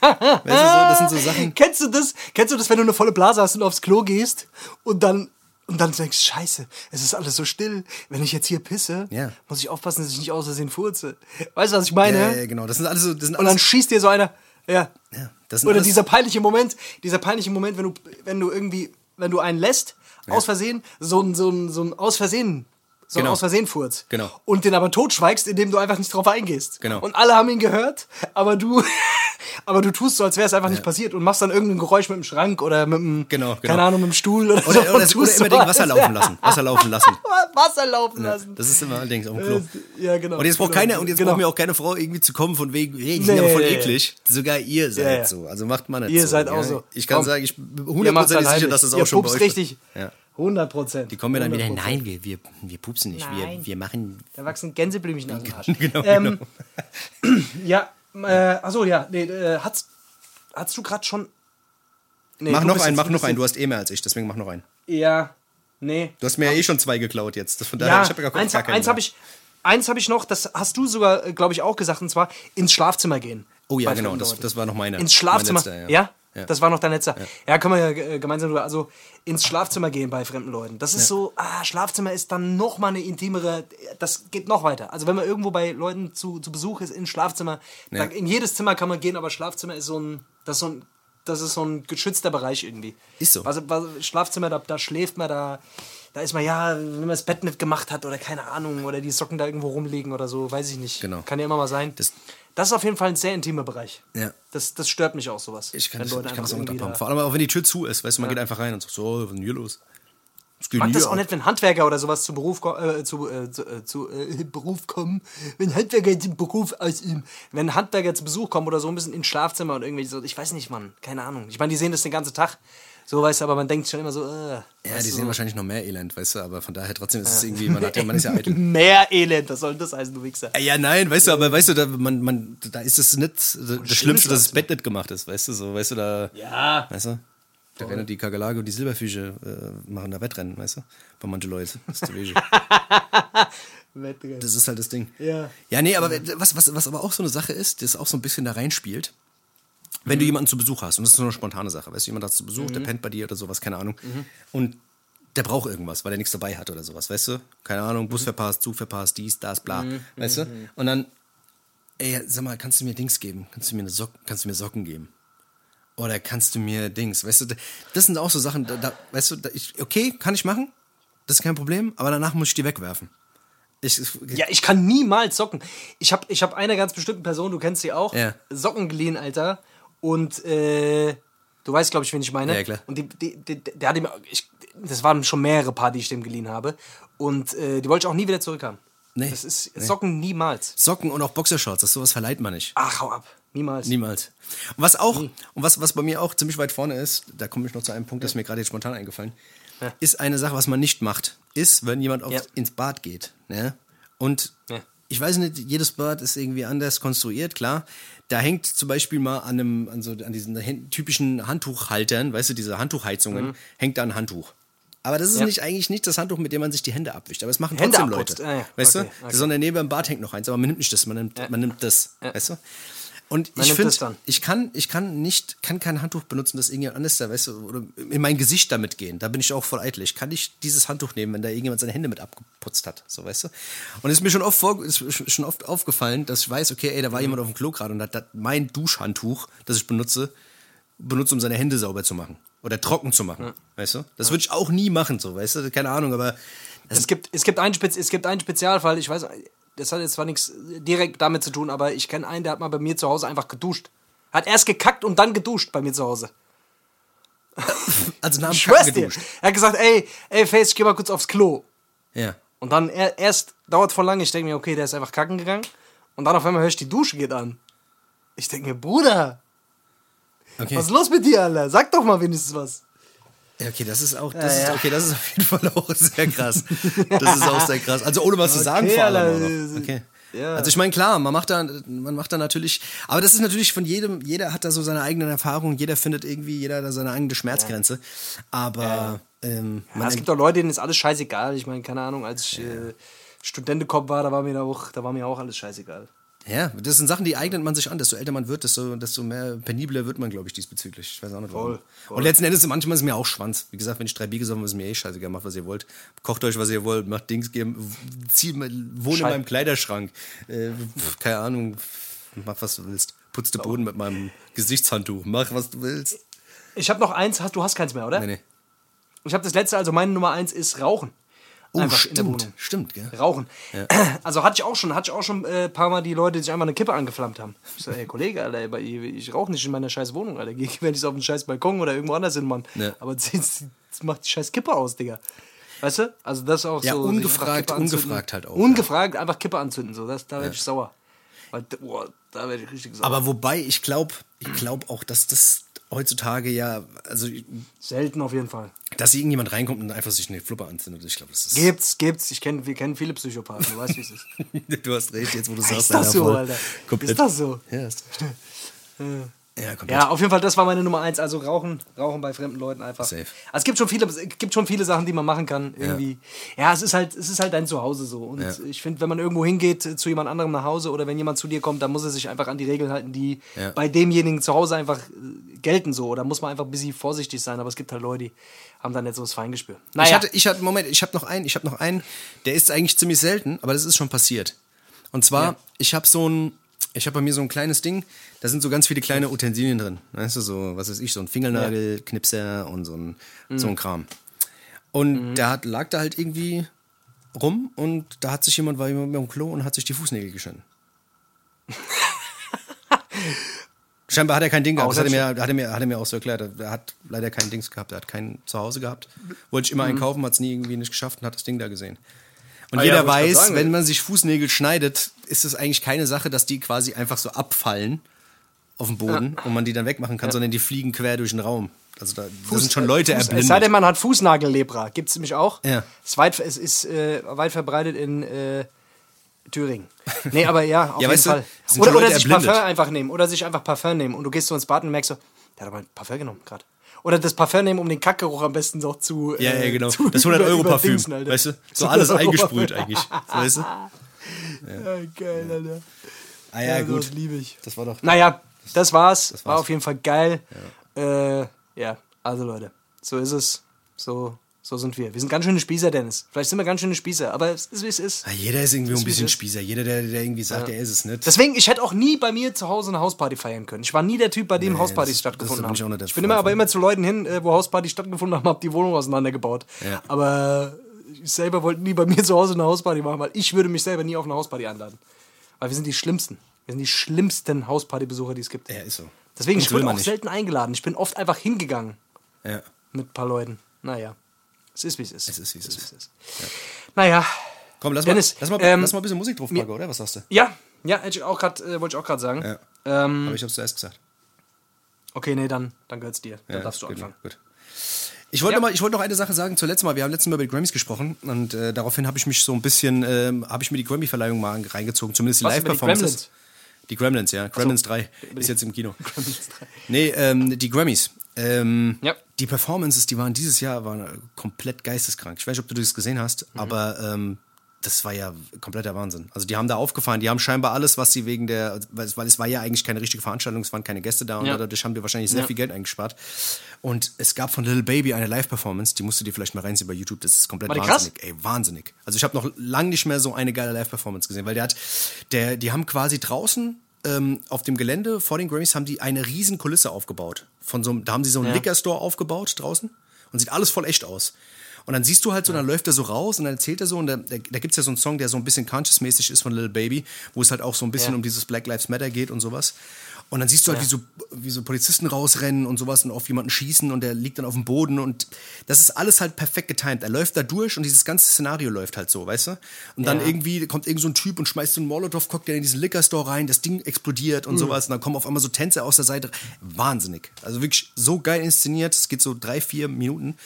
weißt du, so, das sind so Sachen. Kennst du das? Kennst du das, wenn du eine volle Blase hast und aufs Klo gehst und dann und dann denkst, scheiße, es ist alles so still. Wenn ich jetzt hier pisse, Ja. muss ich aufpassen, dass ich nicht aus Versehen furze. Weißt du, was ich meine? Ja, ja, genau. Das sind alles so. Das sind Und dann schießt dir so einer. Ja. ja, Oder dieser peinliche Moment, dieser peinliche Moment, wenn du, wenn du irgendwie, wenn du einen lässt, aus Versehen, so ein, so ein, so ein aus Versehen, so ein Genau. aus Versehen Furz. Genau. Und den aber totschweigst, indem du einfach nicht drauf eingehst. Genau. Und alle haben ihn gehört, aber du, aber du tust so, als wäre es einfach nicht passiert und machst dann irgendein Geräusch mit dem Schrank oder mit dem, Genau, genau. keine Ahnung, mit dem Stuhl oder, so. Oder, und oder, oder tust immer so, den Wasser laufen lassen. Wasser laufen lassen. Wasser laufen lassen. Das ist immer allerdings auf dem Klo. Ja, genau. Und jetzt braucht Genau. keine, und jetzt Genau. braucht mir auch keine Frau irgendwie zu kommen von wegen, hey, die Nee, sind aber voll nee, nee. eklig. Sogar ihr seid Ja, ja. so. Also macht man nicht Ihr so. seid ja. auch so. Ich kann Komm. sagen, ich bin Ihr macht's hundertprozentig dann sicher, dass das auch schon Ihr bei pupst euch richtig. Ja. 100 Prozent. Die kommen mir dann wieder, 100%. nein, wir, wir, wir pupsen nicht. Wir, Nein. wir machen. Da wachsen Gänseblümchen an den Arsch. Genau, ähm, Ja, äh, achso, ja, nee, äh, hat's, hast du gerade schon. Nee, mach noch einen, mach noch einen. Du hast eh mehr als ich, deswegen mach noch einen. Ja, nee. Du hast mir ja eh schon zwei geklaut jetzt. Das von daher, Ja, ich hab ja gar, eins, eins habe ich, eins hab ich noch, das hast du sogar, glaube ich, auch gesagt, und zwar ins Schlafzimmer gehen. Oh ja, genau, das, das war noch meine. ins Schlafzimmer. Mein letzter, ja? Ja. Das war noch dein letzter. Ja, können wir ja äh, gemeinsam drüber. Also ins Schlafzimmer gehen bei fremden Leuten. Das ist so, ah, Schlafzimmer ist dann noch mal eine intimere, das geht noch weiter. Also wenn man irgendwo bei Leuten zu, zu Besuch ist, ins Schlafzimmer, da, Ja. in jedes Zimmer kann man gehen, aber Schlafzimmer ist so ein, das ist so ein, das ist so ein geschützter Bereich irgendwie. Ist so. Also, Schlafzimmer, da, da schläft man, da, da ist man ja, wenn man das Bett nicht gemacht hat oder keine Ahnung, oder die Socken da irgendwo rumliegen oder so, weiß ich nicht. Genau. Kann ja immer mal sein. Das- Das, ist auf jeden Fall ein sehr intimer Bereich. Ja. Das, das stört mich auch sowas. Ich kann, Leute ich kann das auch nicht abhaben. Vor allem auch, wenn die Tür zu ist. Weißt du, man geht einfach rein und sagt, so, was ist denn hier los? Ich mag das auch nicht, wenn Handwerker oder sowas zu Beruf, äh, zu, äh, zu, äh, zu äh, Beruf kommen. Wenn Handwerker zum Beruf ausüben. Wenn Handwerker zu Besuch kommen oder so ein bisschen ins Schlafzimmer und irgendwie so, ich weiß nicht, Mann, keine Ahnung. Ich meine, die sehen das den ganzen Tag. So, weißt du, aber man denkt schon immer so, äh. Ja, die sehen so. wahrscheinlich noch mehr Elend, weißt du, aber von daher trotzdem ist es irgendwie, man, hat ja, man ist ja eitel. Mehr Elend, was soll denn das heißen, du Wichser? Ja, nein, weißt du, aber weißt du, da, man, man, da ist es nicht das Schlimmste, dass das. Bett nicht gemacht ist, weißt du, so, weißt du, da, Ja. weißt du, da rennen die Kakerlake und die Silberfische äh, machen da Wettrennen, weißt du, bei manchen Leuten, das ist zu wenig. Das ist halt das Ding. Ja. Ja, nee, aber was, was, was aber auch so eine Sache ist, das auch so ein bisschen da reinspielt, wenn du jemanden zu Besuch hast, und das ist so eine spontane Sache, weißt du, jemand hat zu Besuch, Mhm. der pennt bei dir oder sowas, keine Ahnung, und der braucht irgendwas, weil er nichts dabei hat oder sowas, weißt du? Keine Ahnung, Mhm. Bus verpasst, Zug verpasst, dies, das, bla, weißt du? Und dann, ey, sag mal, kannst du mir Dings geben? Kannst du mir, eine Socken, kannst du mir Socken geben? Oder kannst du mir Dings, weißt du? Das sind auch so Sachen, da, da weißt du, da, ich, okay, kann ich machen, das ist kein Problem, aber danach muss ich die wegwerfen. Ich, Ja, ich kann niemals Socken. Ich habe ich hab einer ganz bestimmten Person, du kennst sie auch, Ja. Socken geliehen, Alter. Und äh, du weißt, glaube ich, wen ich meine. Ja, klar. Und die, die, die, der hat ihm, ich, das waren schon mehrere Paar, die ich dem geliehen habe. Und äh, die wollte ich auch nie wieder zurückhaben. Nee. Das ist Socken niemals. Socken und auch Boxershorts, das sowas verleiht man nicht. Ach, hau ab. Niemals. Niemals. Und was auch, und was, was bei mir auch ziemlich weit vorne ist, da komme ich noch zu einem Punkt, das ist mir gerade jetzt spontan eingefallen, ist eine Sache, was man nicht macht, ist, wenn jemand auf, Ja. ins Bad geht. Ne? Und Ja. Ich weiß nicht, jedes Bad ist irgendwie anders konstruiert, klar. Da hängt zum Beispiel mal an, einem, an, so, an diesen typischen Handtuchhaltern, weißt du, diese Handtuchheizungen, hängt da ein Handtuch. Aber das ist Mhm. Ja. nicht eigentlich nicht das Handtuch, mit dem man sich die Hände abwischt. Aber es machen Hände trotzdem abputzt. Leute. Ah, ja. Weißt Okay, du? okay. Sondern neben dem Bad hängt noch eins, aber man nimmt nicht das, man nimmt, man nimmt das. Weißt du? Und Man ich finde, ich kann, ich kann nicht, kann kein Handtuch benutzen, das irgendjemand anders da, weißt du, oder in mein Gesicht damit gehen. Da bin ich auch voll eitel. Ich kann nicht dieses Handtuch nehmen, wenn da irgendjemand seine Hände mit abgeputzt hat, so, weißt du. Und es ist mir schon oft, vor, ist schon oft aufgefallen, dass ich weiß, okay, ey, da Mhm. war jemand auf dem Klo gerade und hat mein Duschhandtuch, das ich benutze, benutzt, um seine Hände sauber zu machen. Oder trocken zu machen, weißt du. Das würde ich auch nie machen, so, weißt du. Keine Ahnung, aber Es gibt, es, gibt einen Spez es gibt einen Spezialfall, ich weiß, das hat jetzt zwar nichts direkt damit zu tun, aber ich kenne einen, der hat mal bei mir zu Hause einfach geduscht. Hat erst gekackt und dann geduscht bei mir zu Hause. also nach dem Kacken dir. geduscht. Er hat gesagt, ey, ey, Face, ich geh mal kurz aufs Klo. Ja. Und dann er, erst, dauert voll lange, ich denke mir, okay, der ist einfach kacken gegangen. Und dann auf einmal höre ich, die Dusche geht an. Ich denke mir, Bruder, Okay. was ist los mit dir, Alter? Sag doch mal wenigstens was. Ja, okay, das ist auch, das Ja, ist, ja. okay, das ist auf jeden Fall auch sehr krass. Das ist auch sehr krass. Also ohne was zu sagen Okay, vor allem noch. Okay. Ja. Also ich meine, klar, man macht da, man macht da natürlich, aber das ist natürlich von jedem, jeder hat da so seine eigenen Erfahrungen, jeder findet irgendwie, jeder hat da seine eigene Schmerzgrenze. Aber ähm, Ja, es gibt auch Leute, denen ist alles scheißegal. Ich meine, keine Ahnung, als ich äh, Studentenkopf war, da war mir da auch, da war mir auch alles scheißegal. Ja, das sind Sachen, die eignet man sich an. Desto älter man wird, desto, desto mehr penibler wird man, glaube ich, diesbezüglich. Ich weiß auch nicht warum. Voll, voll. Und letzten Endes, manchmal ist mir auch Schwanz. Wie gesagt, wenn ich drei Bier gesoffen habe, ist mir eh scheißegal. Macht, was ihr wollt. Kocht euch, was ihr wollt. Macht Dings, geh, zieh, wohne in Schei- meinem Kleiderschrank. Äh, pf, keine Ahnung. Mach, was du willst. Putz den Boden mit meinem Gesichtshandtuch. Mach, was du willst. Ich habe noch eins, hast, du hast keins mehr, oder? Nee, nee. Ich habe das letzte, also meine Nummer eins ist Rauchen. Oh, Einfach in der stimmt. Wohnung. Stimmt, gell? Rauchen. Also hatte ich auch schon, hatte ich auch schon ein äh, paar Mal die Leute, die sich einfach eine Kippe angeflammt haben. Ich so, ey Kollege, Alter, ich, ich rauche nicht in meiner scheiß Wohnung, Alter. Geh wenn ich auf den scheiß Balkon oder irgendwo anders hin, Mann. Ja. Aber das, das macht die scheiß Kippe aus, Digga. Weißt du? Also das ist auch Ja, so. ungefragt- ungefragt halt auch, Ungefragt einfach Kippe anzünden, so. Das, da werde ich sauer. Weil, boah, da werde ich richtig sauer. Aber wobei, ich glaube ich glaub auch, dass das heutzutage ja, also, Selten auf jeden Fall. Dass irgendjemand reinkommt und einfach sich eine Fluppe anzündet. Ich glaube, das ist. Gibt's, gibt's. Ich kenn, wir kennen viele Psychopathen, du weißt, wie es ist. du hast recht, jetzt wo du sagst. Ist das so. Alter? Komplett. Ist das so? Ja, ist ja, komplett. Ja, auf jeden Fall, das war meine Nummer eins. Also Rauchen, Rauchen bei fremden Leuten einfach. Safe. Also es gibt schon viele, es gibt schon viele Sachen, die man machen kann. Irgendwie. Ja, es ist halt, es ist halt dein Zuhause so. Und Ja. ich finde, wenn man irgendwo hingeht äh, zu jemand anderem nach Hause oder wenn jemand zu dir kommt, dann muss er sich einfach an die Regeln halten, die Ja. bei demjenigen zu Hause einfach äh, gelten so. Oder muss man einfach ein bisschen vorsichtig sein. Aber es gibt halt Leute, die haben da nicht so das Feingespür. Naja, Ich hatte, ich hatte, Moment, ich habe noch einen, ich habe noch einen, der ist eigentlich ziemlich selten, aber das ist schon passiert. Und zwar, Ja. ich habe so ein, ich habe bei mir so ein kleines Ding, da sind so ganz viele kleine Utensilien drin. Weißt du, so, was weiß ich, so ein Fingernagel, Knipser und so ein, so ein Kram. Und der hat, lag da halt irgendwie rum und da hat sich jemand, war jemand beim Klo und hat sich die Fußnägel geschnitten. Scheinbar hat er kein Ding gehabt. Das hat er, mir, hat, er mir, hat er mir auch so erklärt. Er hat leider kein Dings gehabt. Er hat kein Zuhause gehabt. Wollte ich immer einkaufen, hat es nie irgendwie nicht geschafft und hat das Ding da gesehen. Und Ah ja, jeder grad weiß, sagen. wenn man sich Fußnägel schneidet, ist es eigentlich keine Sache, dass die quasi einfach so abfallen auf dem Boden und man die dann wegmachen kann, sondern die fliegen quer durch den Raum. Also da, da sind schon Leute Fuß, Es sei erblindet. denn, man hat Fußnagellebra. Gibt es nämlich auch. Ja. Es ist weit, es ist, äh, weit verbreitet in äh, Thüringen. Nee, aber ja, auf Ja, jeden du, Fall. sind Oder, oder sich erblindet. Parfum einfach nehmen. Oder sich einfach Parfum nehmen. Und du gehst so ins Bad und merkst so, der hat aber ein Parfum genommen gerade. Oder das Parfum nehmen, um den Kackgeruch am besten noch zu. ja, äh, ja, genau. zu Das über- 100-Euro-Parfüm. überdingsen, Alter. Weißt du? So Das alles 100 Euro eingesprüht eigentlich. Weißt du? Ja, geil, Alter. Ah ja, Ja, gut. Das liebe ich. Das war doch. Naja, das war's. war's. War auf jeden Fall geil. Ja. Äh, ja, also Leute, so ist es. So, so sind wir. Wir sind ganz schöne Spießer, Dennis. Vielleicht sind wir ganz schöne Spießer, aber es ist, wie es ist. Ja, jeder ist irgendwie Das ein ist, es bisschen. Spießer. Jeder, der, der irgendwie sagt, er ist es nicht. Deswegen, ich hätte auch nie bei mir zu Hause eine Hausparty feiern können. Ich war nie der Typ, bei dem Nee, Hauspartys das- stattgefunden das ich haben. der Ich bin immer aber immer zu Leuten hin, äh, wo Hauspartys stattgefunden haben, hab die Wohnung auseinandergebaut. Ja. Aber ich selber wollte nie bei mir zu Hause eine Hausparty machen, weil ich würde mich selber nie auf eine Hausparty einladen. Weil wir sind die Schlimmsten. Wir sind die schlimmsten Hauspartybesucher, die es gibt. Ja, ist so. Deswegen, Uns ich wurde auch nicht. selten eingeladen. Ich bin oft einfach hingegangen Ja. mit ein paar Leuten. Naja, es ist, wie es ist. Es ist, wie es ist. Naja, Komm, lass, Dennis, mal, lass, mal, ähm, lass mal ein bisschen Musik drauf packen, oder? Was sagst du? ja, ja, hätte ich auch grad, äh, wollte ich auch gerade sagen. Ja. Ähm, Aber ich hab's zuerst gesagt. okay, nee, dann, dann gehört's dir. Dann Ja, darfst du gut, anfangen. Gut. Ich wollte Ja. noch mal, ich wollte noch eine Sache sagen zuletzt mal. Wir haben letztes Mal über die Grammys gesprochen und äh, daraufhin habe ich mich so ein bisschen, ähm, habe ich mir die Grammy-Verleihung mal reingezogen, zumindest die über die Live-Performances. Gremlins? Die Gremlins, ja. Gremlins 3 ist jetzt im Kino. Gremlins 3. Nee, ähm, die Grammys. Ähm, Ja. Die Performances, die waren dieses Jahr waren komplett geisteskrank. Ich weiß nicht, ob du das gesehen hast, Mhm. aber ähm, das war ja kompletter Wahnsinn. Also die haben da aufgefahren, die haben scheinbar alles, was sie wegen der, weil es, weil es war ja eigentlich keine richtige Veranstaltung, es waren keine Gäste da und Ja. dadurch haben die wahrscheinlich sehr Ja. viel Geld eingespart. Und es gab von Little Baby eine Live-Performance, die musst du dir vielleicht mal reinziehen bei YouTube, das ist komplett War die krass? wahnsinnig. Ey, wahnsinnig. Also ich habe noch lange nicht mehr so eine geile Live-Performance gesehen, weil der hat, der, die haben quasi draußen ähm, auf dem Gelände vor den Grammys haben die eine riesen Kulisse aufgebaut. Von so, einem- da haben sie so einen Ja. Liquor Store aufgebaut draußen und sieht alles voll echt aus. Und dann siehst du halt so, dann läuft er so raus und dann erzählt er so, und da, da, da gibt es ja so einen Song, der so ein bisschen conscious-mäßig ist von Little Baby, wo es halt auch so ein bisschen Ja. um dieses Black Lives Matter geht und sowas. Und dann siehst du halt, wie, so, wie so Polizisten rausrennen und sowas und auf jemanden schießen und der liegt dann auf dem Boden und das ist alles halt perfekt getimed. Er läuft da durch und dieses ganze Szenario läuft halt so, weißt du? Und dann Ja. irgendwie kommt irgend so ein Typ und schmeißt so einen Molotow-Cocktail in diesen Liquor-Store rein, das Ding explodiert Mhm. und sowas und dann kommen auf einmal so Tänze aus der Seite. Wahnsinnig. Also wirklich so geil inszeniert. Es geht so drei, vier Minuten,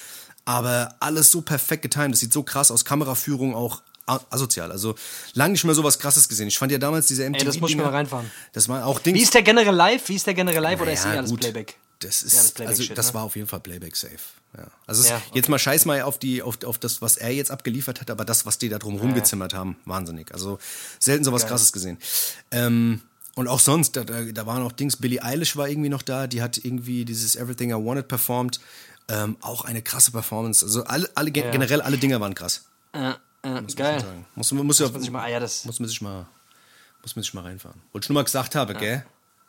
aber alles so perfekt getimed. Das sieht so krass aus. Kameraführung auch asozial. Also lang nicht mehr sowas krasses gesehen. Ich fand ja damals diese MTV das muss ich mal reinfahren. Das war auch Dings. Wie ist der generell live? Wie ist der generell live oder ist eh alles gut. Playback? Das ist, Ja, das Playback also Shit, das ne? war auf jeden Fall Playback safe. Ja. Also Ja, jetzt mal scheiß mal auf die, auf, auf das, was er jetzt abgeliefert hat, aber das, was die da drum rumgezimmert haben, wahnsinnig. Also selten sowas krasses gesehen. Ähm, und auch sonst, da, da, da waren auch Dings, Billie Eilish war irgendwie noch da, die hat irgendwie dieses Everything I Wanted performt. Ähm, auch eine krasse Performance. Also alle, alle gen- generell alle Dinger waren krass. Äh, äh, Muss geil. man. Muss, ja, man sich mal- ah ja, das- muss man sich mal, muss man sich mal reinfahren. Wollte ich nur mal gesagt haben, gell?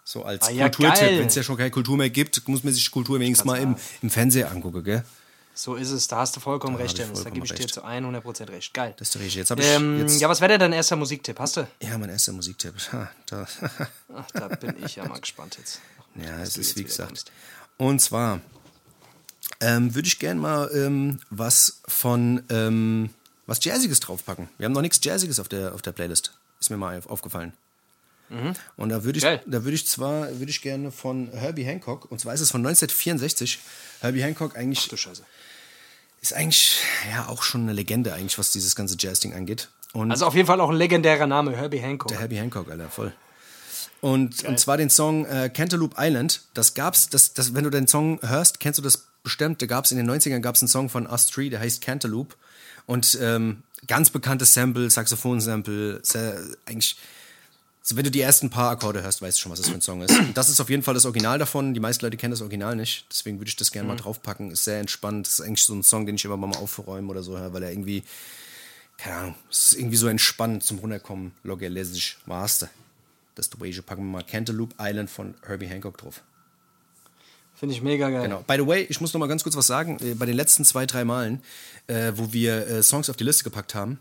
So als Ah ja, Kulturtipp, wenn es ja schon keine Kultur mehr gibt, muss man sich Kultur wenigstens mal im, im Fernseher angucken, gell? So ist es, da hast du vollkommen Da recht, Dennis. Da gebe ich dir zu 100% recht. Geil. Das ist der. Jetzt habe ich Ähm, jetzt, ja, was wäre denn dein erster Musiktipp? Hast du? ja, mein erster Musiktipp. Ha, da. Ach, da bin ich ja mal gespannt jetzt. ja, es ist wie gesagt. kommst. Und zwar ähm, würde ich gerne mal ähm, was von ähm, was Jazziges draufpacken. Wir haben noch nichts Jazziges auf der, auf der Playlist. Ist mir mal auf- aufgefallen. Und da würde ich, Mhm. Geil. da würde ich zwar, würde ich gerne von Herbie Hancock, und zwar ist es von 1964. Herbie Hancock eigentlich Du Scheiße. ist eigentlich ja auch schon eine Legende eigentlich, was dieses ganze Jazz-Ding angeht. Und Also auf jeden Fall auch ein legendärer Name, Herbie Hancock. der Herbie Hancock, Alter, voll. Und, und zwar den Song äh, Cantaloupe Island. Das gab's, das, das, wenn du den Song hörst, kennst du das bestimmt. Da gab's in den 90ern gab's einen Song von Us Three, der heißt Cantaloupe. Und ähm, ganz bekanntes Sample, Saxophon-Sample, eigentlich. Also wenn du die ersten paar Akkorde hörst, weißt du schon, was das für ein Song ist. Und das ist auf jeden Fall das Original davon. Die meisten Leute kennen das Original nicht. Deswegen würde ich das gerne mal draufpacken. Ist sehr entspannt. Das ist eigentlich so ein Song, den ich immer mal aufräume oder so höre, weil er irgendwie, keine Ahnung, es ist irgendwie so entspannt zum Runterkommen. Logelesisch war's da. Das ist der Way. Packen wir mal Cantaloupe Island von Herbie Hancock drauf. Finde ich mega geil. Genau. By the way, ich muss noch mal ganz kurz was sagen. Äh, Bei den letzten zwei, drei Malen, äh, wo wir äh, Songs auf die Liste gepackt haben,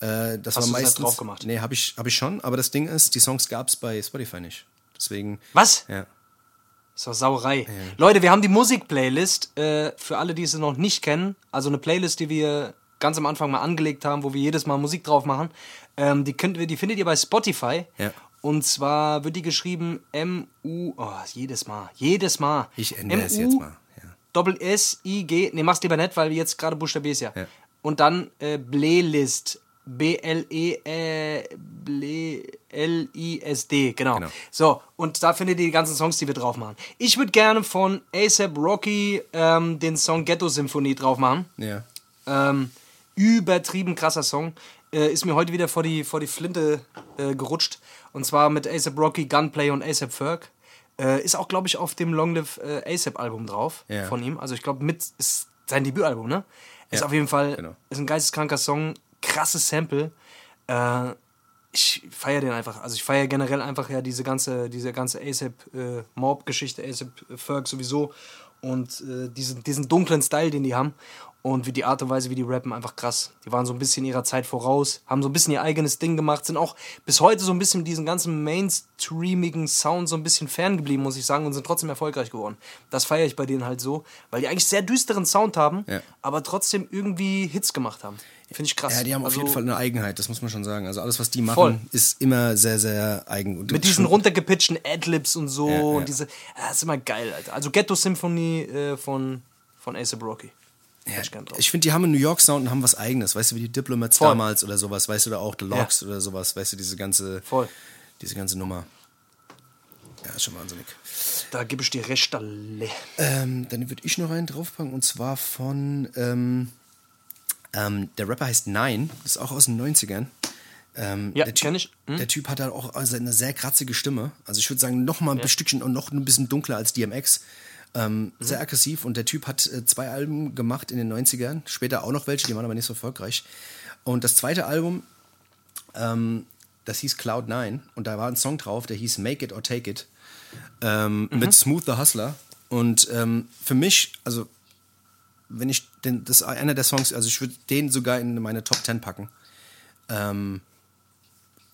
äh, das Hast war du das meistens. drauf gemacht? Nee, habe ich, hab ich schon, aber das Ding ist, die Songs gab es bei Spotify nicht. Deswegen. Was? Ja. Ist doch Sauerei. Leute, wir haben die Musik-Playlist, äh, für alle, die es noch nicht kennen, also eine Playlist, die wir ganz am Anfang mal angelegt haben, wo wir jedes Mal Musik drauf machen. Ähm, die, könnt, die findet ihr bei Spotify. Ja. Und zwar wird die geschrieben M-U, oh, jedes Mal, jedes Mal. Ich ändere es jetzt mal. Ja. Doppel S I G, nee, mach's lieber nicht, weil jetzt gerade buchstabierst ja. Ja. Und dann äh, Playlist. B L E äh, genau. Genau. So, und da findet ihr die ganzen Songs, die wir drauf machen. Ich würde gerne von ASAP Rocky ähm, den Song Ghetto Symphonie drauf machen. Ja. Ähm, übertrieben krasser Song. Äh, ist mir heute wieder vor die, vor die Flinte äh, gerutscht. Und zwar mit ASAP Rocky, Gunplay und ASAP Ferg. Äh, ist auch, glaube ich, auf dem Long Live äh, ASAP-Album drauf Ja. von ihm. Also ich glaube, mit ist sein Debütalbum, ne? Ist Ja, auf jeden Fall genau. ist ein geisteskranker Song, krasses Sample. Äh, ich feiere den einfach. Also ich feiere generell einfach ja diese ganze, diese ganze ASAP äh, Mob-Geschichte, ASAP Ferg sowieso und äh, diesen, diesen dunklen Style, den die haben und wie die Art und Weise, wie die rappen, einfach krass. Die waren so ein bisschen ihrer Zeit voraus, haben so ein bisschen ihr eigenes Ding gemacht, sind auch bis heute so ein bisschen mit diesem ganzen mainstreamigen Sound so ein bisschen ferngeblieben, muss ich sagen, und sind trotzdem erfolgreich geworden. Das feiere ich bei denen halt so, weil die eigentlich sehr düsteren Sound haben, Ja. aber trotzdem irgendwie Hits gemacht haben. Finde ich krass. Ja, die haben auf Also- jeden Fall eine Eigenheit, das muss man schon sagen. Also alles, was die machen, Voll. ist immer sehr, sehr eigen. Und Mit diesen runtergepitchten Adlibs und so Ja, ja. und diese, das ist immer geil, Alter. Also Ghetto Symphony äh, von, von ASAP Rocky. Ja, ich ich finde, die haben einen New York Sound und haben was eigenes, weißt du, wie die Diplomats Voll. damals oder sowas, weißt du, oder auch The Logs oder sowas, weißt du, diese ganze, Voll. diese ganze Nummer. Ja, ist schon wahnsinnig. Da gebe ich dir recht alle. Ähm, dann würde ich noch einen draufpacken und zwar von, ähm, ähm, der Rapper heißt Nine, das ist auch aus den 90ern. Ähm, Ja, der typ, ich. Hm? Der Typ hat halt auch also eine sehr kratzige Stimme. Also ich würde sagen, noch mal ein Stückchen und noch ein bisschen dunkler als DMX. Ähm, Sehr aggressiv und der Typ hat äh, zwei Alben gemacht in den 90ern, später auch noch welche, die waren aber nicht so erfolgreich. Und das zweite Album, ähm, das hieß Cloud 9 und da war ein Song drauf, der hieß Make It or Take It ähm, mit Smooth the Hustler. Und ähm, für mich, also wenn ich den, das einer der Songs, also ich würde den sogar in meine Top 10 packen. Ähm,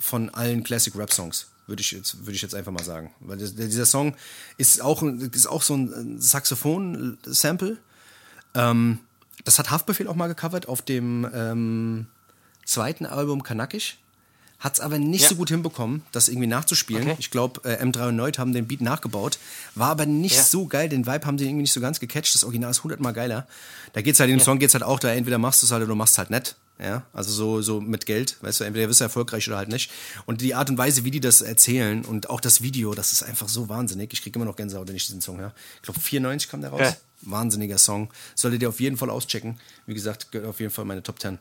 von allen Classic Rap Songs, würde ich jetzt, würde ich jetzt einfach mal sagen. Weil das, dieser Song ist auch, ist auch so ein Saxophon-Sample. Ähm, das hat Haftbefehl auch mal gecovert auf dem ähm, zweiten Album Kanakisch. Hat es aber nicht Ja. so gut hinbekommen, das irgendwie nachzuspielen. Okay. Ich glaube, äh, M3 und Neut haben den Beat nachgebaut. War aber nicht Ja. so geil. Den Vibe haben sie irgendwie nicht so ganz gecatcht. Das Original ist hundertmal geiler. Da geht's halt, in dem Song geht's halt auch da, entweder machst du es halt oder du machst es halt nett. Ja, also so, so mit Geld, weißt du, entweder wirst du erfolgreich oder halt nicht. Und die Art und Weise, wie die das erzählen und auch das Video, das ist einfach so wahnsinnig. Ich kriege immer noch Gänsehaut, wenn ich diesen Song höre. Ich glaube, 94 kam der raus. Ja. Wahnsinniger Song. Solltet ihr auf jeden Fall auschecken. Wie gesagt, gehört auf jeden Fall in meine Top 10.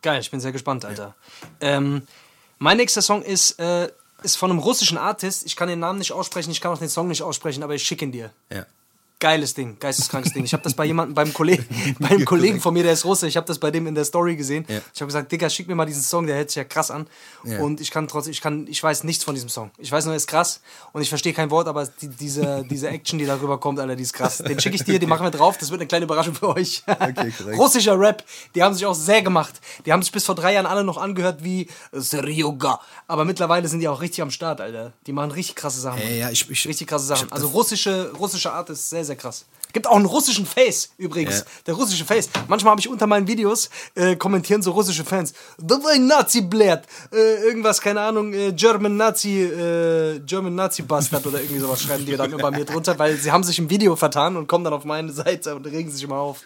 Geil, ich bin sehr gespannt, Alter. Ähm, mein nächster Song ist, äh, ist von einem russischen Artist. Ich kann den Namen nicht aussprechen, ich kann auch den Song nicht aussprechen, aber ich schicke ihn dir. Ja. Geiles Ding, geisteskrankes Ding. Ich habe das bei jemandem, beim Kollegen, beim Kollegen von mir, der ist Russe, ich habe das bei dem in der Story gesehen. Ja. Ich habe gesagt, Digga, schick mir mal diesen Song, der hört sich ja krass an. Ja. Und ich kann trotzdem, ich kann, ich weiß nichts von diesem Song. Ich weiß nur, er ist krass und ich verstehe kein Wort, aber die, diese, diese Action, die darüber kommt, Alter, die ist krass. Den schicke ich dir, den machen wir drauf, das wird eine kleine Überraschung für euch. Okay. Russischer Rap, die haben sich auch sehr gemacht. Die haben sich bis vor drei Jahren alle noch angehört wie Seryoga. Aber mittlerweile sind die auch richtig am Start, Alter. Die machen richtig krasse Sachen. Ja, ja, ich- ich- richtig krasse Sachen. Also russische, russische Art ist sehr, sehr sehr krass. Gibt auch einen russischen Face übrigens. Ja. Der russische Face. Manchmal habe ich unter meinen Videos äh, kommentieren so russische Fans. Das war ein Nazi-Blatt. äh, Irgendwas, keine Ahnung, äh, German Nazi, äh, German Nazi Bastard oder irgendwie sowas schreiben die dann über mir drunter, weil sie haben sich im Video vertan und kommen dann auf meine Seite und regen sich immer auf.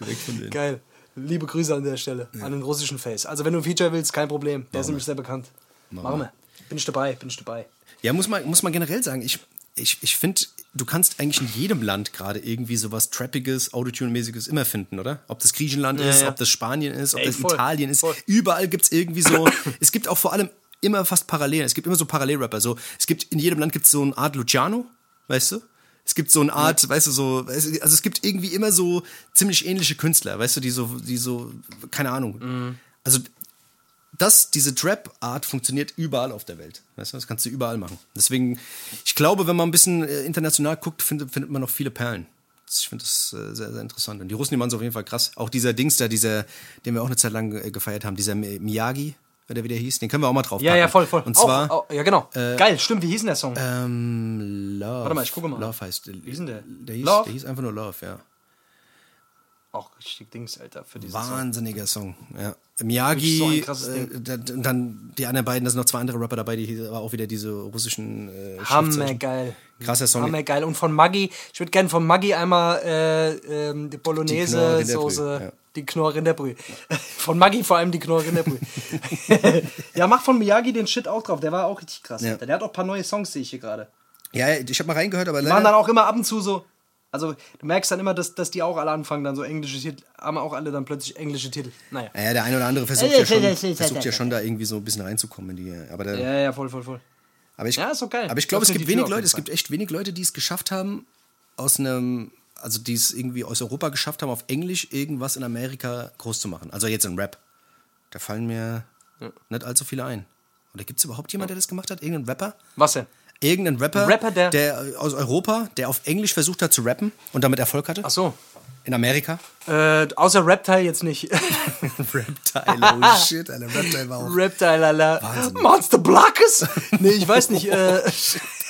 Geil. Liebe Grüße an der Stelle, ja. an den russischen Face. Also wenn du ein Feature willst, kein Problem. Der Machen ist nämlich sehr bekannt. Machen wir. Bin ich dabei, bin ich dabei. Ja, muss man, muss man generell sagen, ich ich, ich finde, du kannst eigentlich in jedem Land gerade irgendwie sowas Trappiges, Autotune-mäßiges immer finden, oder? Ob das Griechenland ist, ja. ob das Spanien ist, ob Ey, das voll, Italien ist. voll. Überall gibt es irgendwie so, es gibt auch vor allem immer fast Parallelen. Es gibt immer so Parallelrapper. So, es gibt, in jedem Land gibt es so eine Art Luciano, weißt du? Es gibt so eine Art, weißt du, so, also es gibt irgendwie immer so ziemlich ähnliche Künstler, weißt du, die so, die so, keine Ahnung. Mhm. Also das, diese Trap-Art funktioniert überall auf der Welt. Weißt du, das kannst du überall machen. Deswegen, ich glaube, wenn man ein bisschen äh, international guckt, findet, findet man noch viele Perlen. Ich finde das äh, sehr, sehr interessant. Und die Russen, die machen es auf jeden Fall krass. Auch dieser Dings da, dieser, den wir auch eine Zeit lang äh, gefeiert haben, dieser Mi- Miyagi, der wieder hieß, den können wir auch mal drauf Ja, ja, voll, voll. Und Auch- zwar, auch, ja, genau. Geil, stimmt. Wie hieß denn der Song? ähm, Love. Warte mal, ich gucke mal. Love heißt. Wie hieß denn der? Der hieß, Love? Der hieß einfach nur Love, ja. Auch richtig Dings, Alter, für diesen Song. Wahnsinniger Song. Ja. Miyagi, So äh, dann die anderen beiden, da sind noch zwei andere Rapper dabei, die aber auch wieder diese russischen äh, Hammer Schriftzeichen. geil. Krasser Song. Hammer geil. Und von Maggi, ich würde gerne von Maggi einmal äh, ähm, die Die Knorr Bolognese Rinderbrühe, Soße, ja. von Maggi vor allem die Knorr Rinderbrühe. ja, mach von Miyagi den Shit auch drauf. Der war auch richtig krass. Ja. Der hat auch ein paar neue Songs, sehe ich hier gerade. Ja, ich habe mal reingehört, aber Die waren leider, dann auch immer ab und zu so. Also, du merkst dann immer, dass, dass die auch alle anfangen, dann so englische Titel, haben auch alle dann plötzlich englische Titel. Naja. ja, der eine oder andere versucht Äh, ja schon, äh, äh, versucht ja schon da irgendwie so ein bisschen reinzukommen in die, aber der, Ja, ja, voll, voll, voll. Aber ich, Ja, ist geil. Aber ich glaube, es gibt wenig Leute, es gibt echt wenig Leute, die es geschafft haben, aus einem, also die es irgendwie aus Europa geschafft haben, auf Englisch irgendwas in Amerika groß zu machen. Also jetzt in Rap. Da fallen mir nicht allzu viele ein. Oder gibt es überhaupt jemanden, der das gemacht hat? Irgendein Rapper? Was denn? Irgendein Rapper, Rapper, der- äh, aus Europa, der auf Englisch versucht hat zu rappen und damit Erfolg hatte? Ach so. In Amerika? Äh, außer Reptile jetzt nicht. Reptile, oh shit, Alter, Reptile war auch Reptile, Alter. Wahnsinn. Monster Blackes? nee, ich weiß nicht. Äh,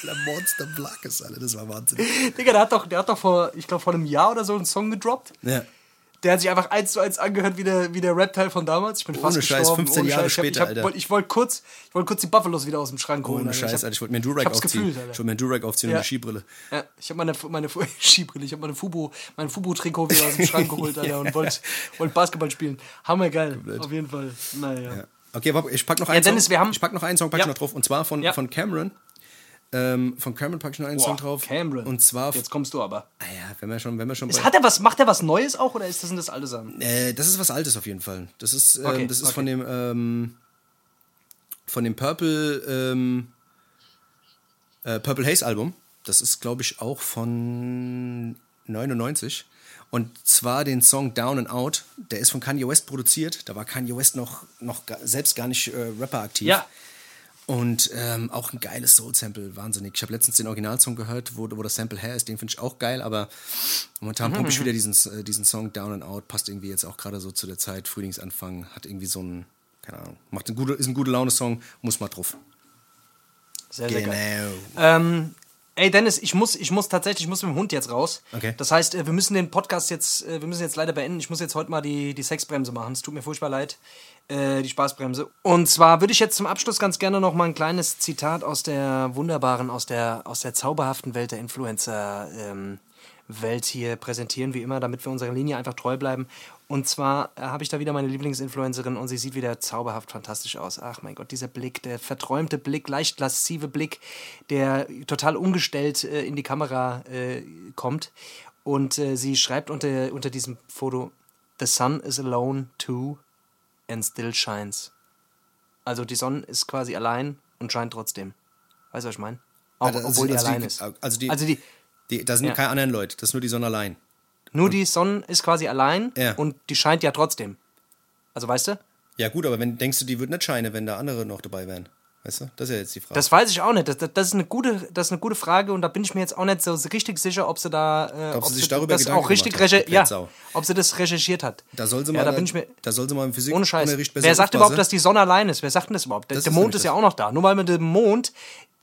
der Monster Blackes, Alter, das war Wahnsinn. Digga, der hat doch, der hat doch vor, ich glaube, vor einem Jahr oder so einen Song gedroppt. Ja. Der hat sich einfach eins zu eins angehört wie der, wie der Reptile von damals. Ich bin fast Ohne Scheiß, gestorben. 15 Ohne Jahre Scheiß. Ich hab- später, ich hab, Alter. wollt- Ich wollte kurz, ich wollte kurz die Buffalos wieder aus dem Schrank holen. Ohne Alter. Scheiß, Ich hab- Alter, ich wollte mir Durag ich aufziehen. gefühlt, Alter. ich wollte mir Durag aufziehen und Ja. eine Skibrille. Ja, ich habe meine, meine Skibrille, ich habe meine Fubu, mein Fubu-Trikot wieder aus dem Schrank geholt, Alter, und wollte wollt Basketball spielen. Hammergeil, auf jeden Fall. Naja. Ja. Okay, ich pack noch einen Dennis, Song. wir haben- ich pack noch einen Song, pack Ja. ich noch drauf. Und zwar von, Ja. von Cameron. Ähm, von Cameron packe ich noch einen Song drauf. Cameron. Und zwar, Jetzt kommst du aber. ah ja, wenn wir schon, wenn wir schon Ist, hat er was, macht er was Neues auch oder ist das, sind das alle Sachen? äh, das ist was Altes auf jeden Fall. Das ist, ähm, Okay, das ist okay. von dem, ähm, von dem Purple, ähm, äh, Purple Haze Album. Das ist, glaube ich, auch von 99. Und zwar den Song Down and Out. Der ist von Kanye West produziert. Da war Kanye West noch, noch selbst gar nicht äh, Rapper aktiv. Ja. Und ähm, auch ein geiles Soul-Sample, wahnsinnig. Ich habe letztens den Originalsong gehört, wo, wo das Sample her ist. Den finde ich auch geil, aber momentan pumpe ich wieder diesen, äh, diesen Song Down and Out. Passt irgendwie jetzt auch gerade so zu der Zeit, Frühlingsanfang. Hat irgendwie so ein, keine Ahnung, macht ein gute, ist ein gute Laune-Song, muss mal drauf. Sehr, sehr Genau. geil. Ähm, ey, Dennis, ich muss, ich muss tatsächlich, ich muss mit dem Hund jetzt raus. Okay. Das heißt, äh, wir müssen den Podcast jetzt, äh, wir müssen jetzt leider beenden. Ich muss jetzt heute mal die, die Sexbremse machen. Es tut mir furchtbar leid. Äh, die Spaßbremse. Und zwar würde ich jetzt zum Abschluss ganz gerne noch mal ein kleines Zitat aus der wunderbaren, aus der, aus der zauberhaften Welt der Influencer ähm, Welt hier präsentieren, wie immer, damit wir unserer Linie einfach treu bleiben. Und zwar äh, habe ich da wieder meine Lieblingsinfluencerin und sie sieht wieder zauberhaft fantastisch aus. Ach mein Gott, dieser Blick, der verträumte Blick, leicht laszive Blick, der total umgestellt äh, in die Kamera äh, kommt. Und äh, sie schreibt unter, unter diesem Foto: The sun is alone too and still shines. Also die Sonne ist quasi allein und scheint trotzdem. Weißt du, was ich meine? Auch, Also, obwohl die also allein die- ist. also die- also die, Die, da sind Ja. keine anderen Leute, das ist nur die Sonne allein. nur die Sonne ist quasi allein Ja. und die scheint ja trotzdem. Also weißt du? Ja gut, aber wenn denkst du, die würden nicht scheinen, wenn da andere noch dabei wären? Weißt du? Das ist ja jetzt die Frage. Das weiß ich auch nicht. Das, das, das, ist eine gute, das ist eine gute Frage und da bin ich mir jetzt auch nicht so richtig sicher, ob sie da äh, Ob sie ob sich darüber das auch richtig hat, ja, ob sie das recherchiert hat. da soll sie ja, mal, da bin ich mir da soll sie mal im Physik ohne Scheiß. Wer sagt aufpassen. überhaupt, dass die Sonne allein ist? Wer sagt denn das überhaupt? Der, Das der ist Mond ist ja auch noch da. Nur weil man den Mond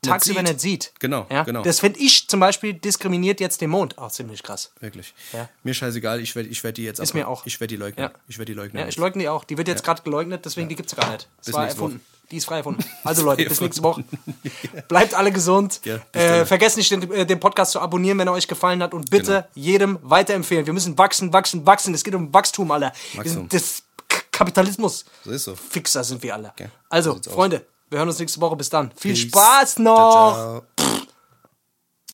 tagsüber nicht sieht. Genau, ja? genau. Das finde ich zum Beispiel diskriminiert jetzt den Mond. Auch ziemlich krass. Wirklich. Ja. Mir scheißegal, ich werde ich werd die jetzt Ist ab- mir auch. Ich werde die leugnen. Ja. Ich werde die leugnen. Ja, ich leugne die auch. Die wird jetzt gerade geleugnet, deswegen die gibt es gar nicht. Das Bis war erfunden. Woche. Die ist frei erfunden. Also Leute, bis nächste Woche. Bleibt alle gesund. Ja, äh, vergesst nicht, den, äh, den Podcast zu abonnieren, wenn er euch gefallen hat. Und bitte jedem weiterempfehlen. Wir müssen wachsen, wachsen, wachsen. Es geht um Wachstum, Alter. Wachstum. das Kapitalismus. So ist so. Fixer sind wir alle. Okay. Also, So. Freunde, wir hören uns nächste Woche. Bis dann. Viel Peace. Spaß noch. Ciao, ciao.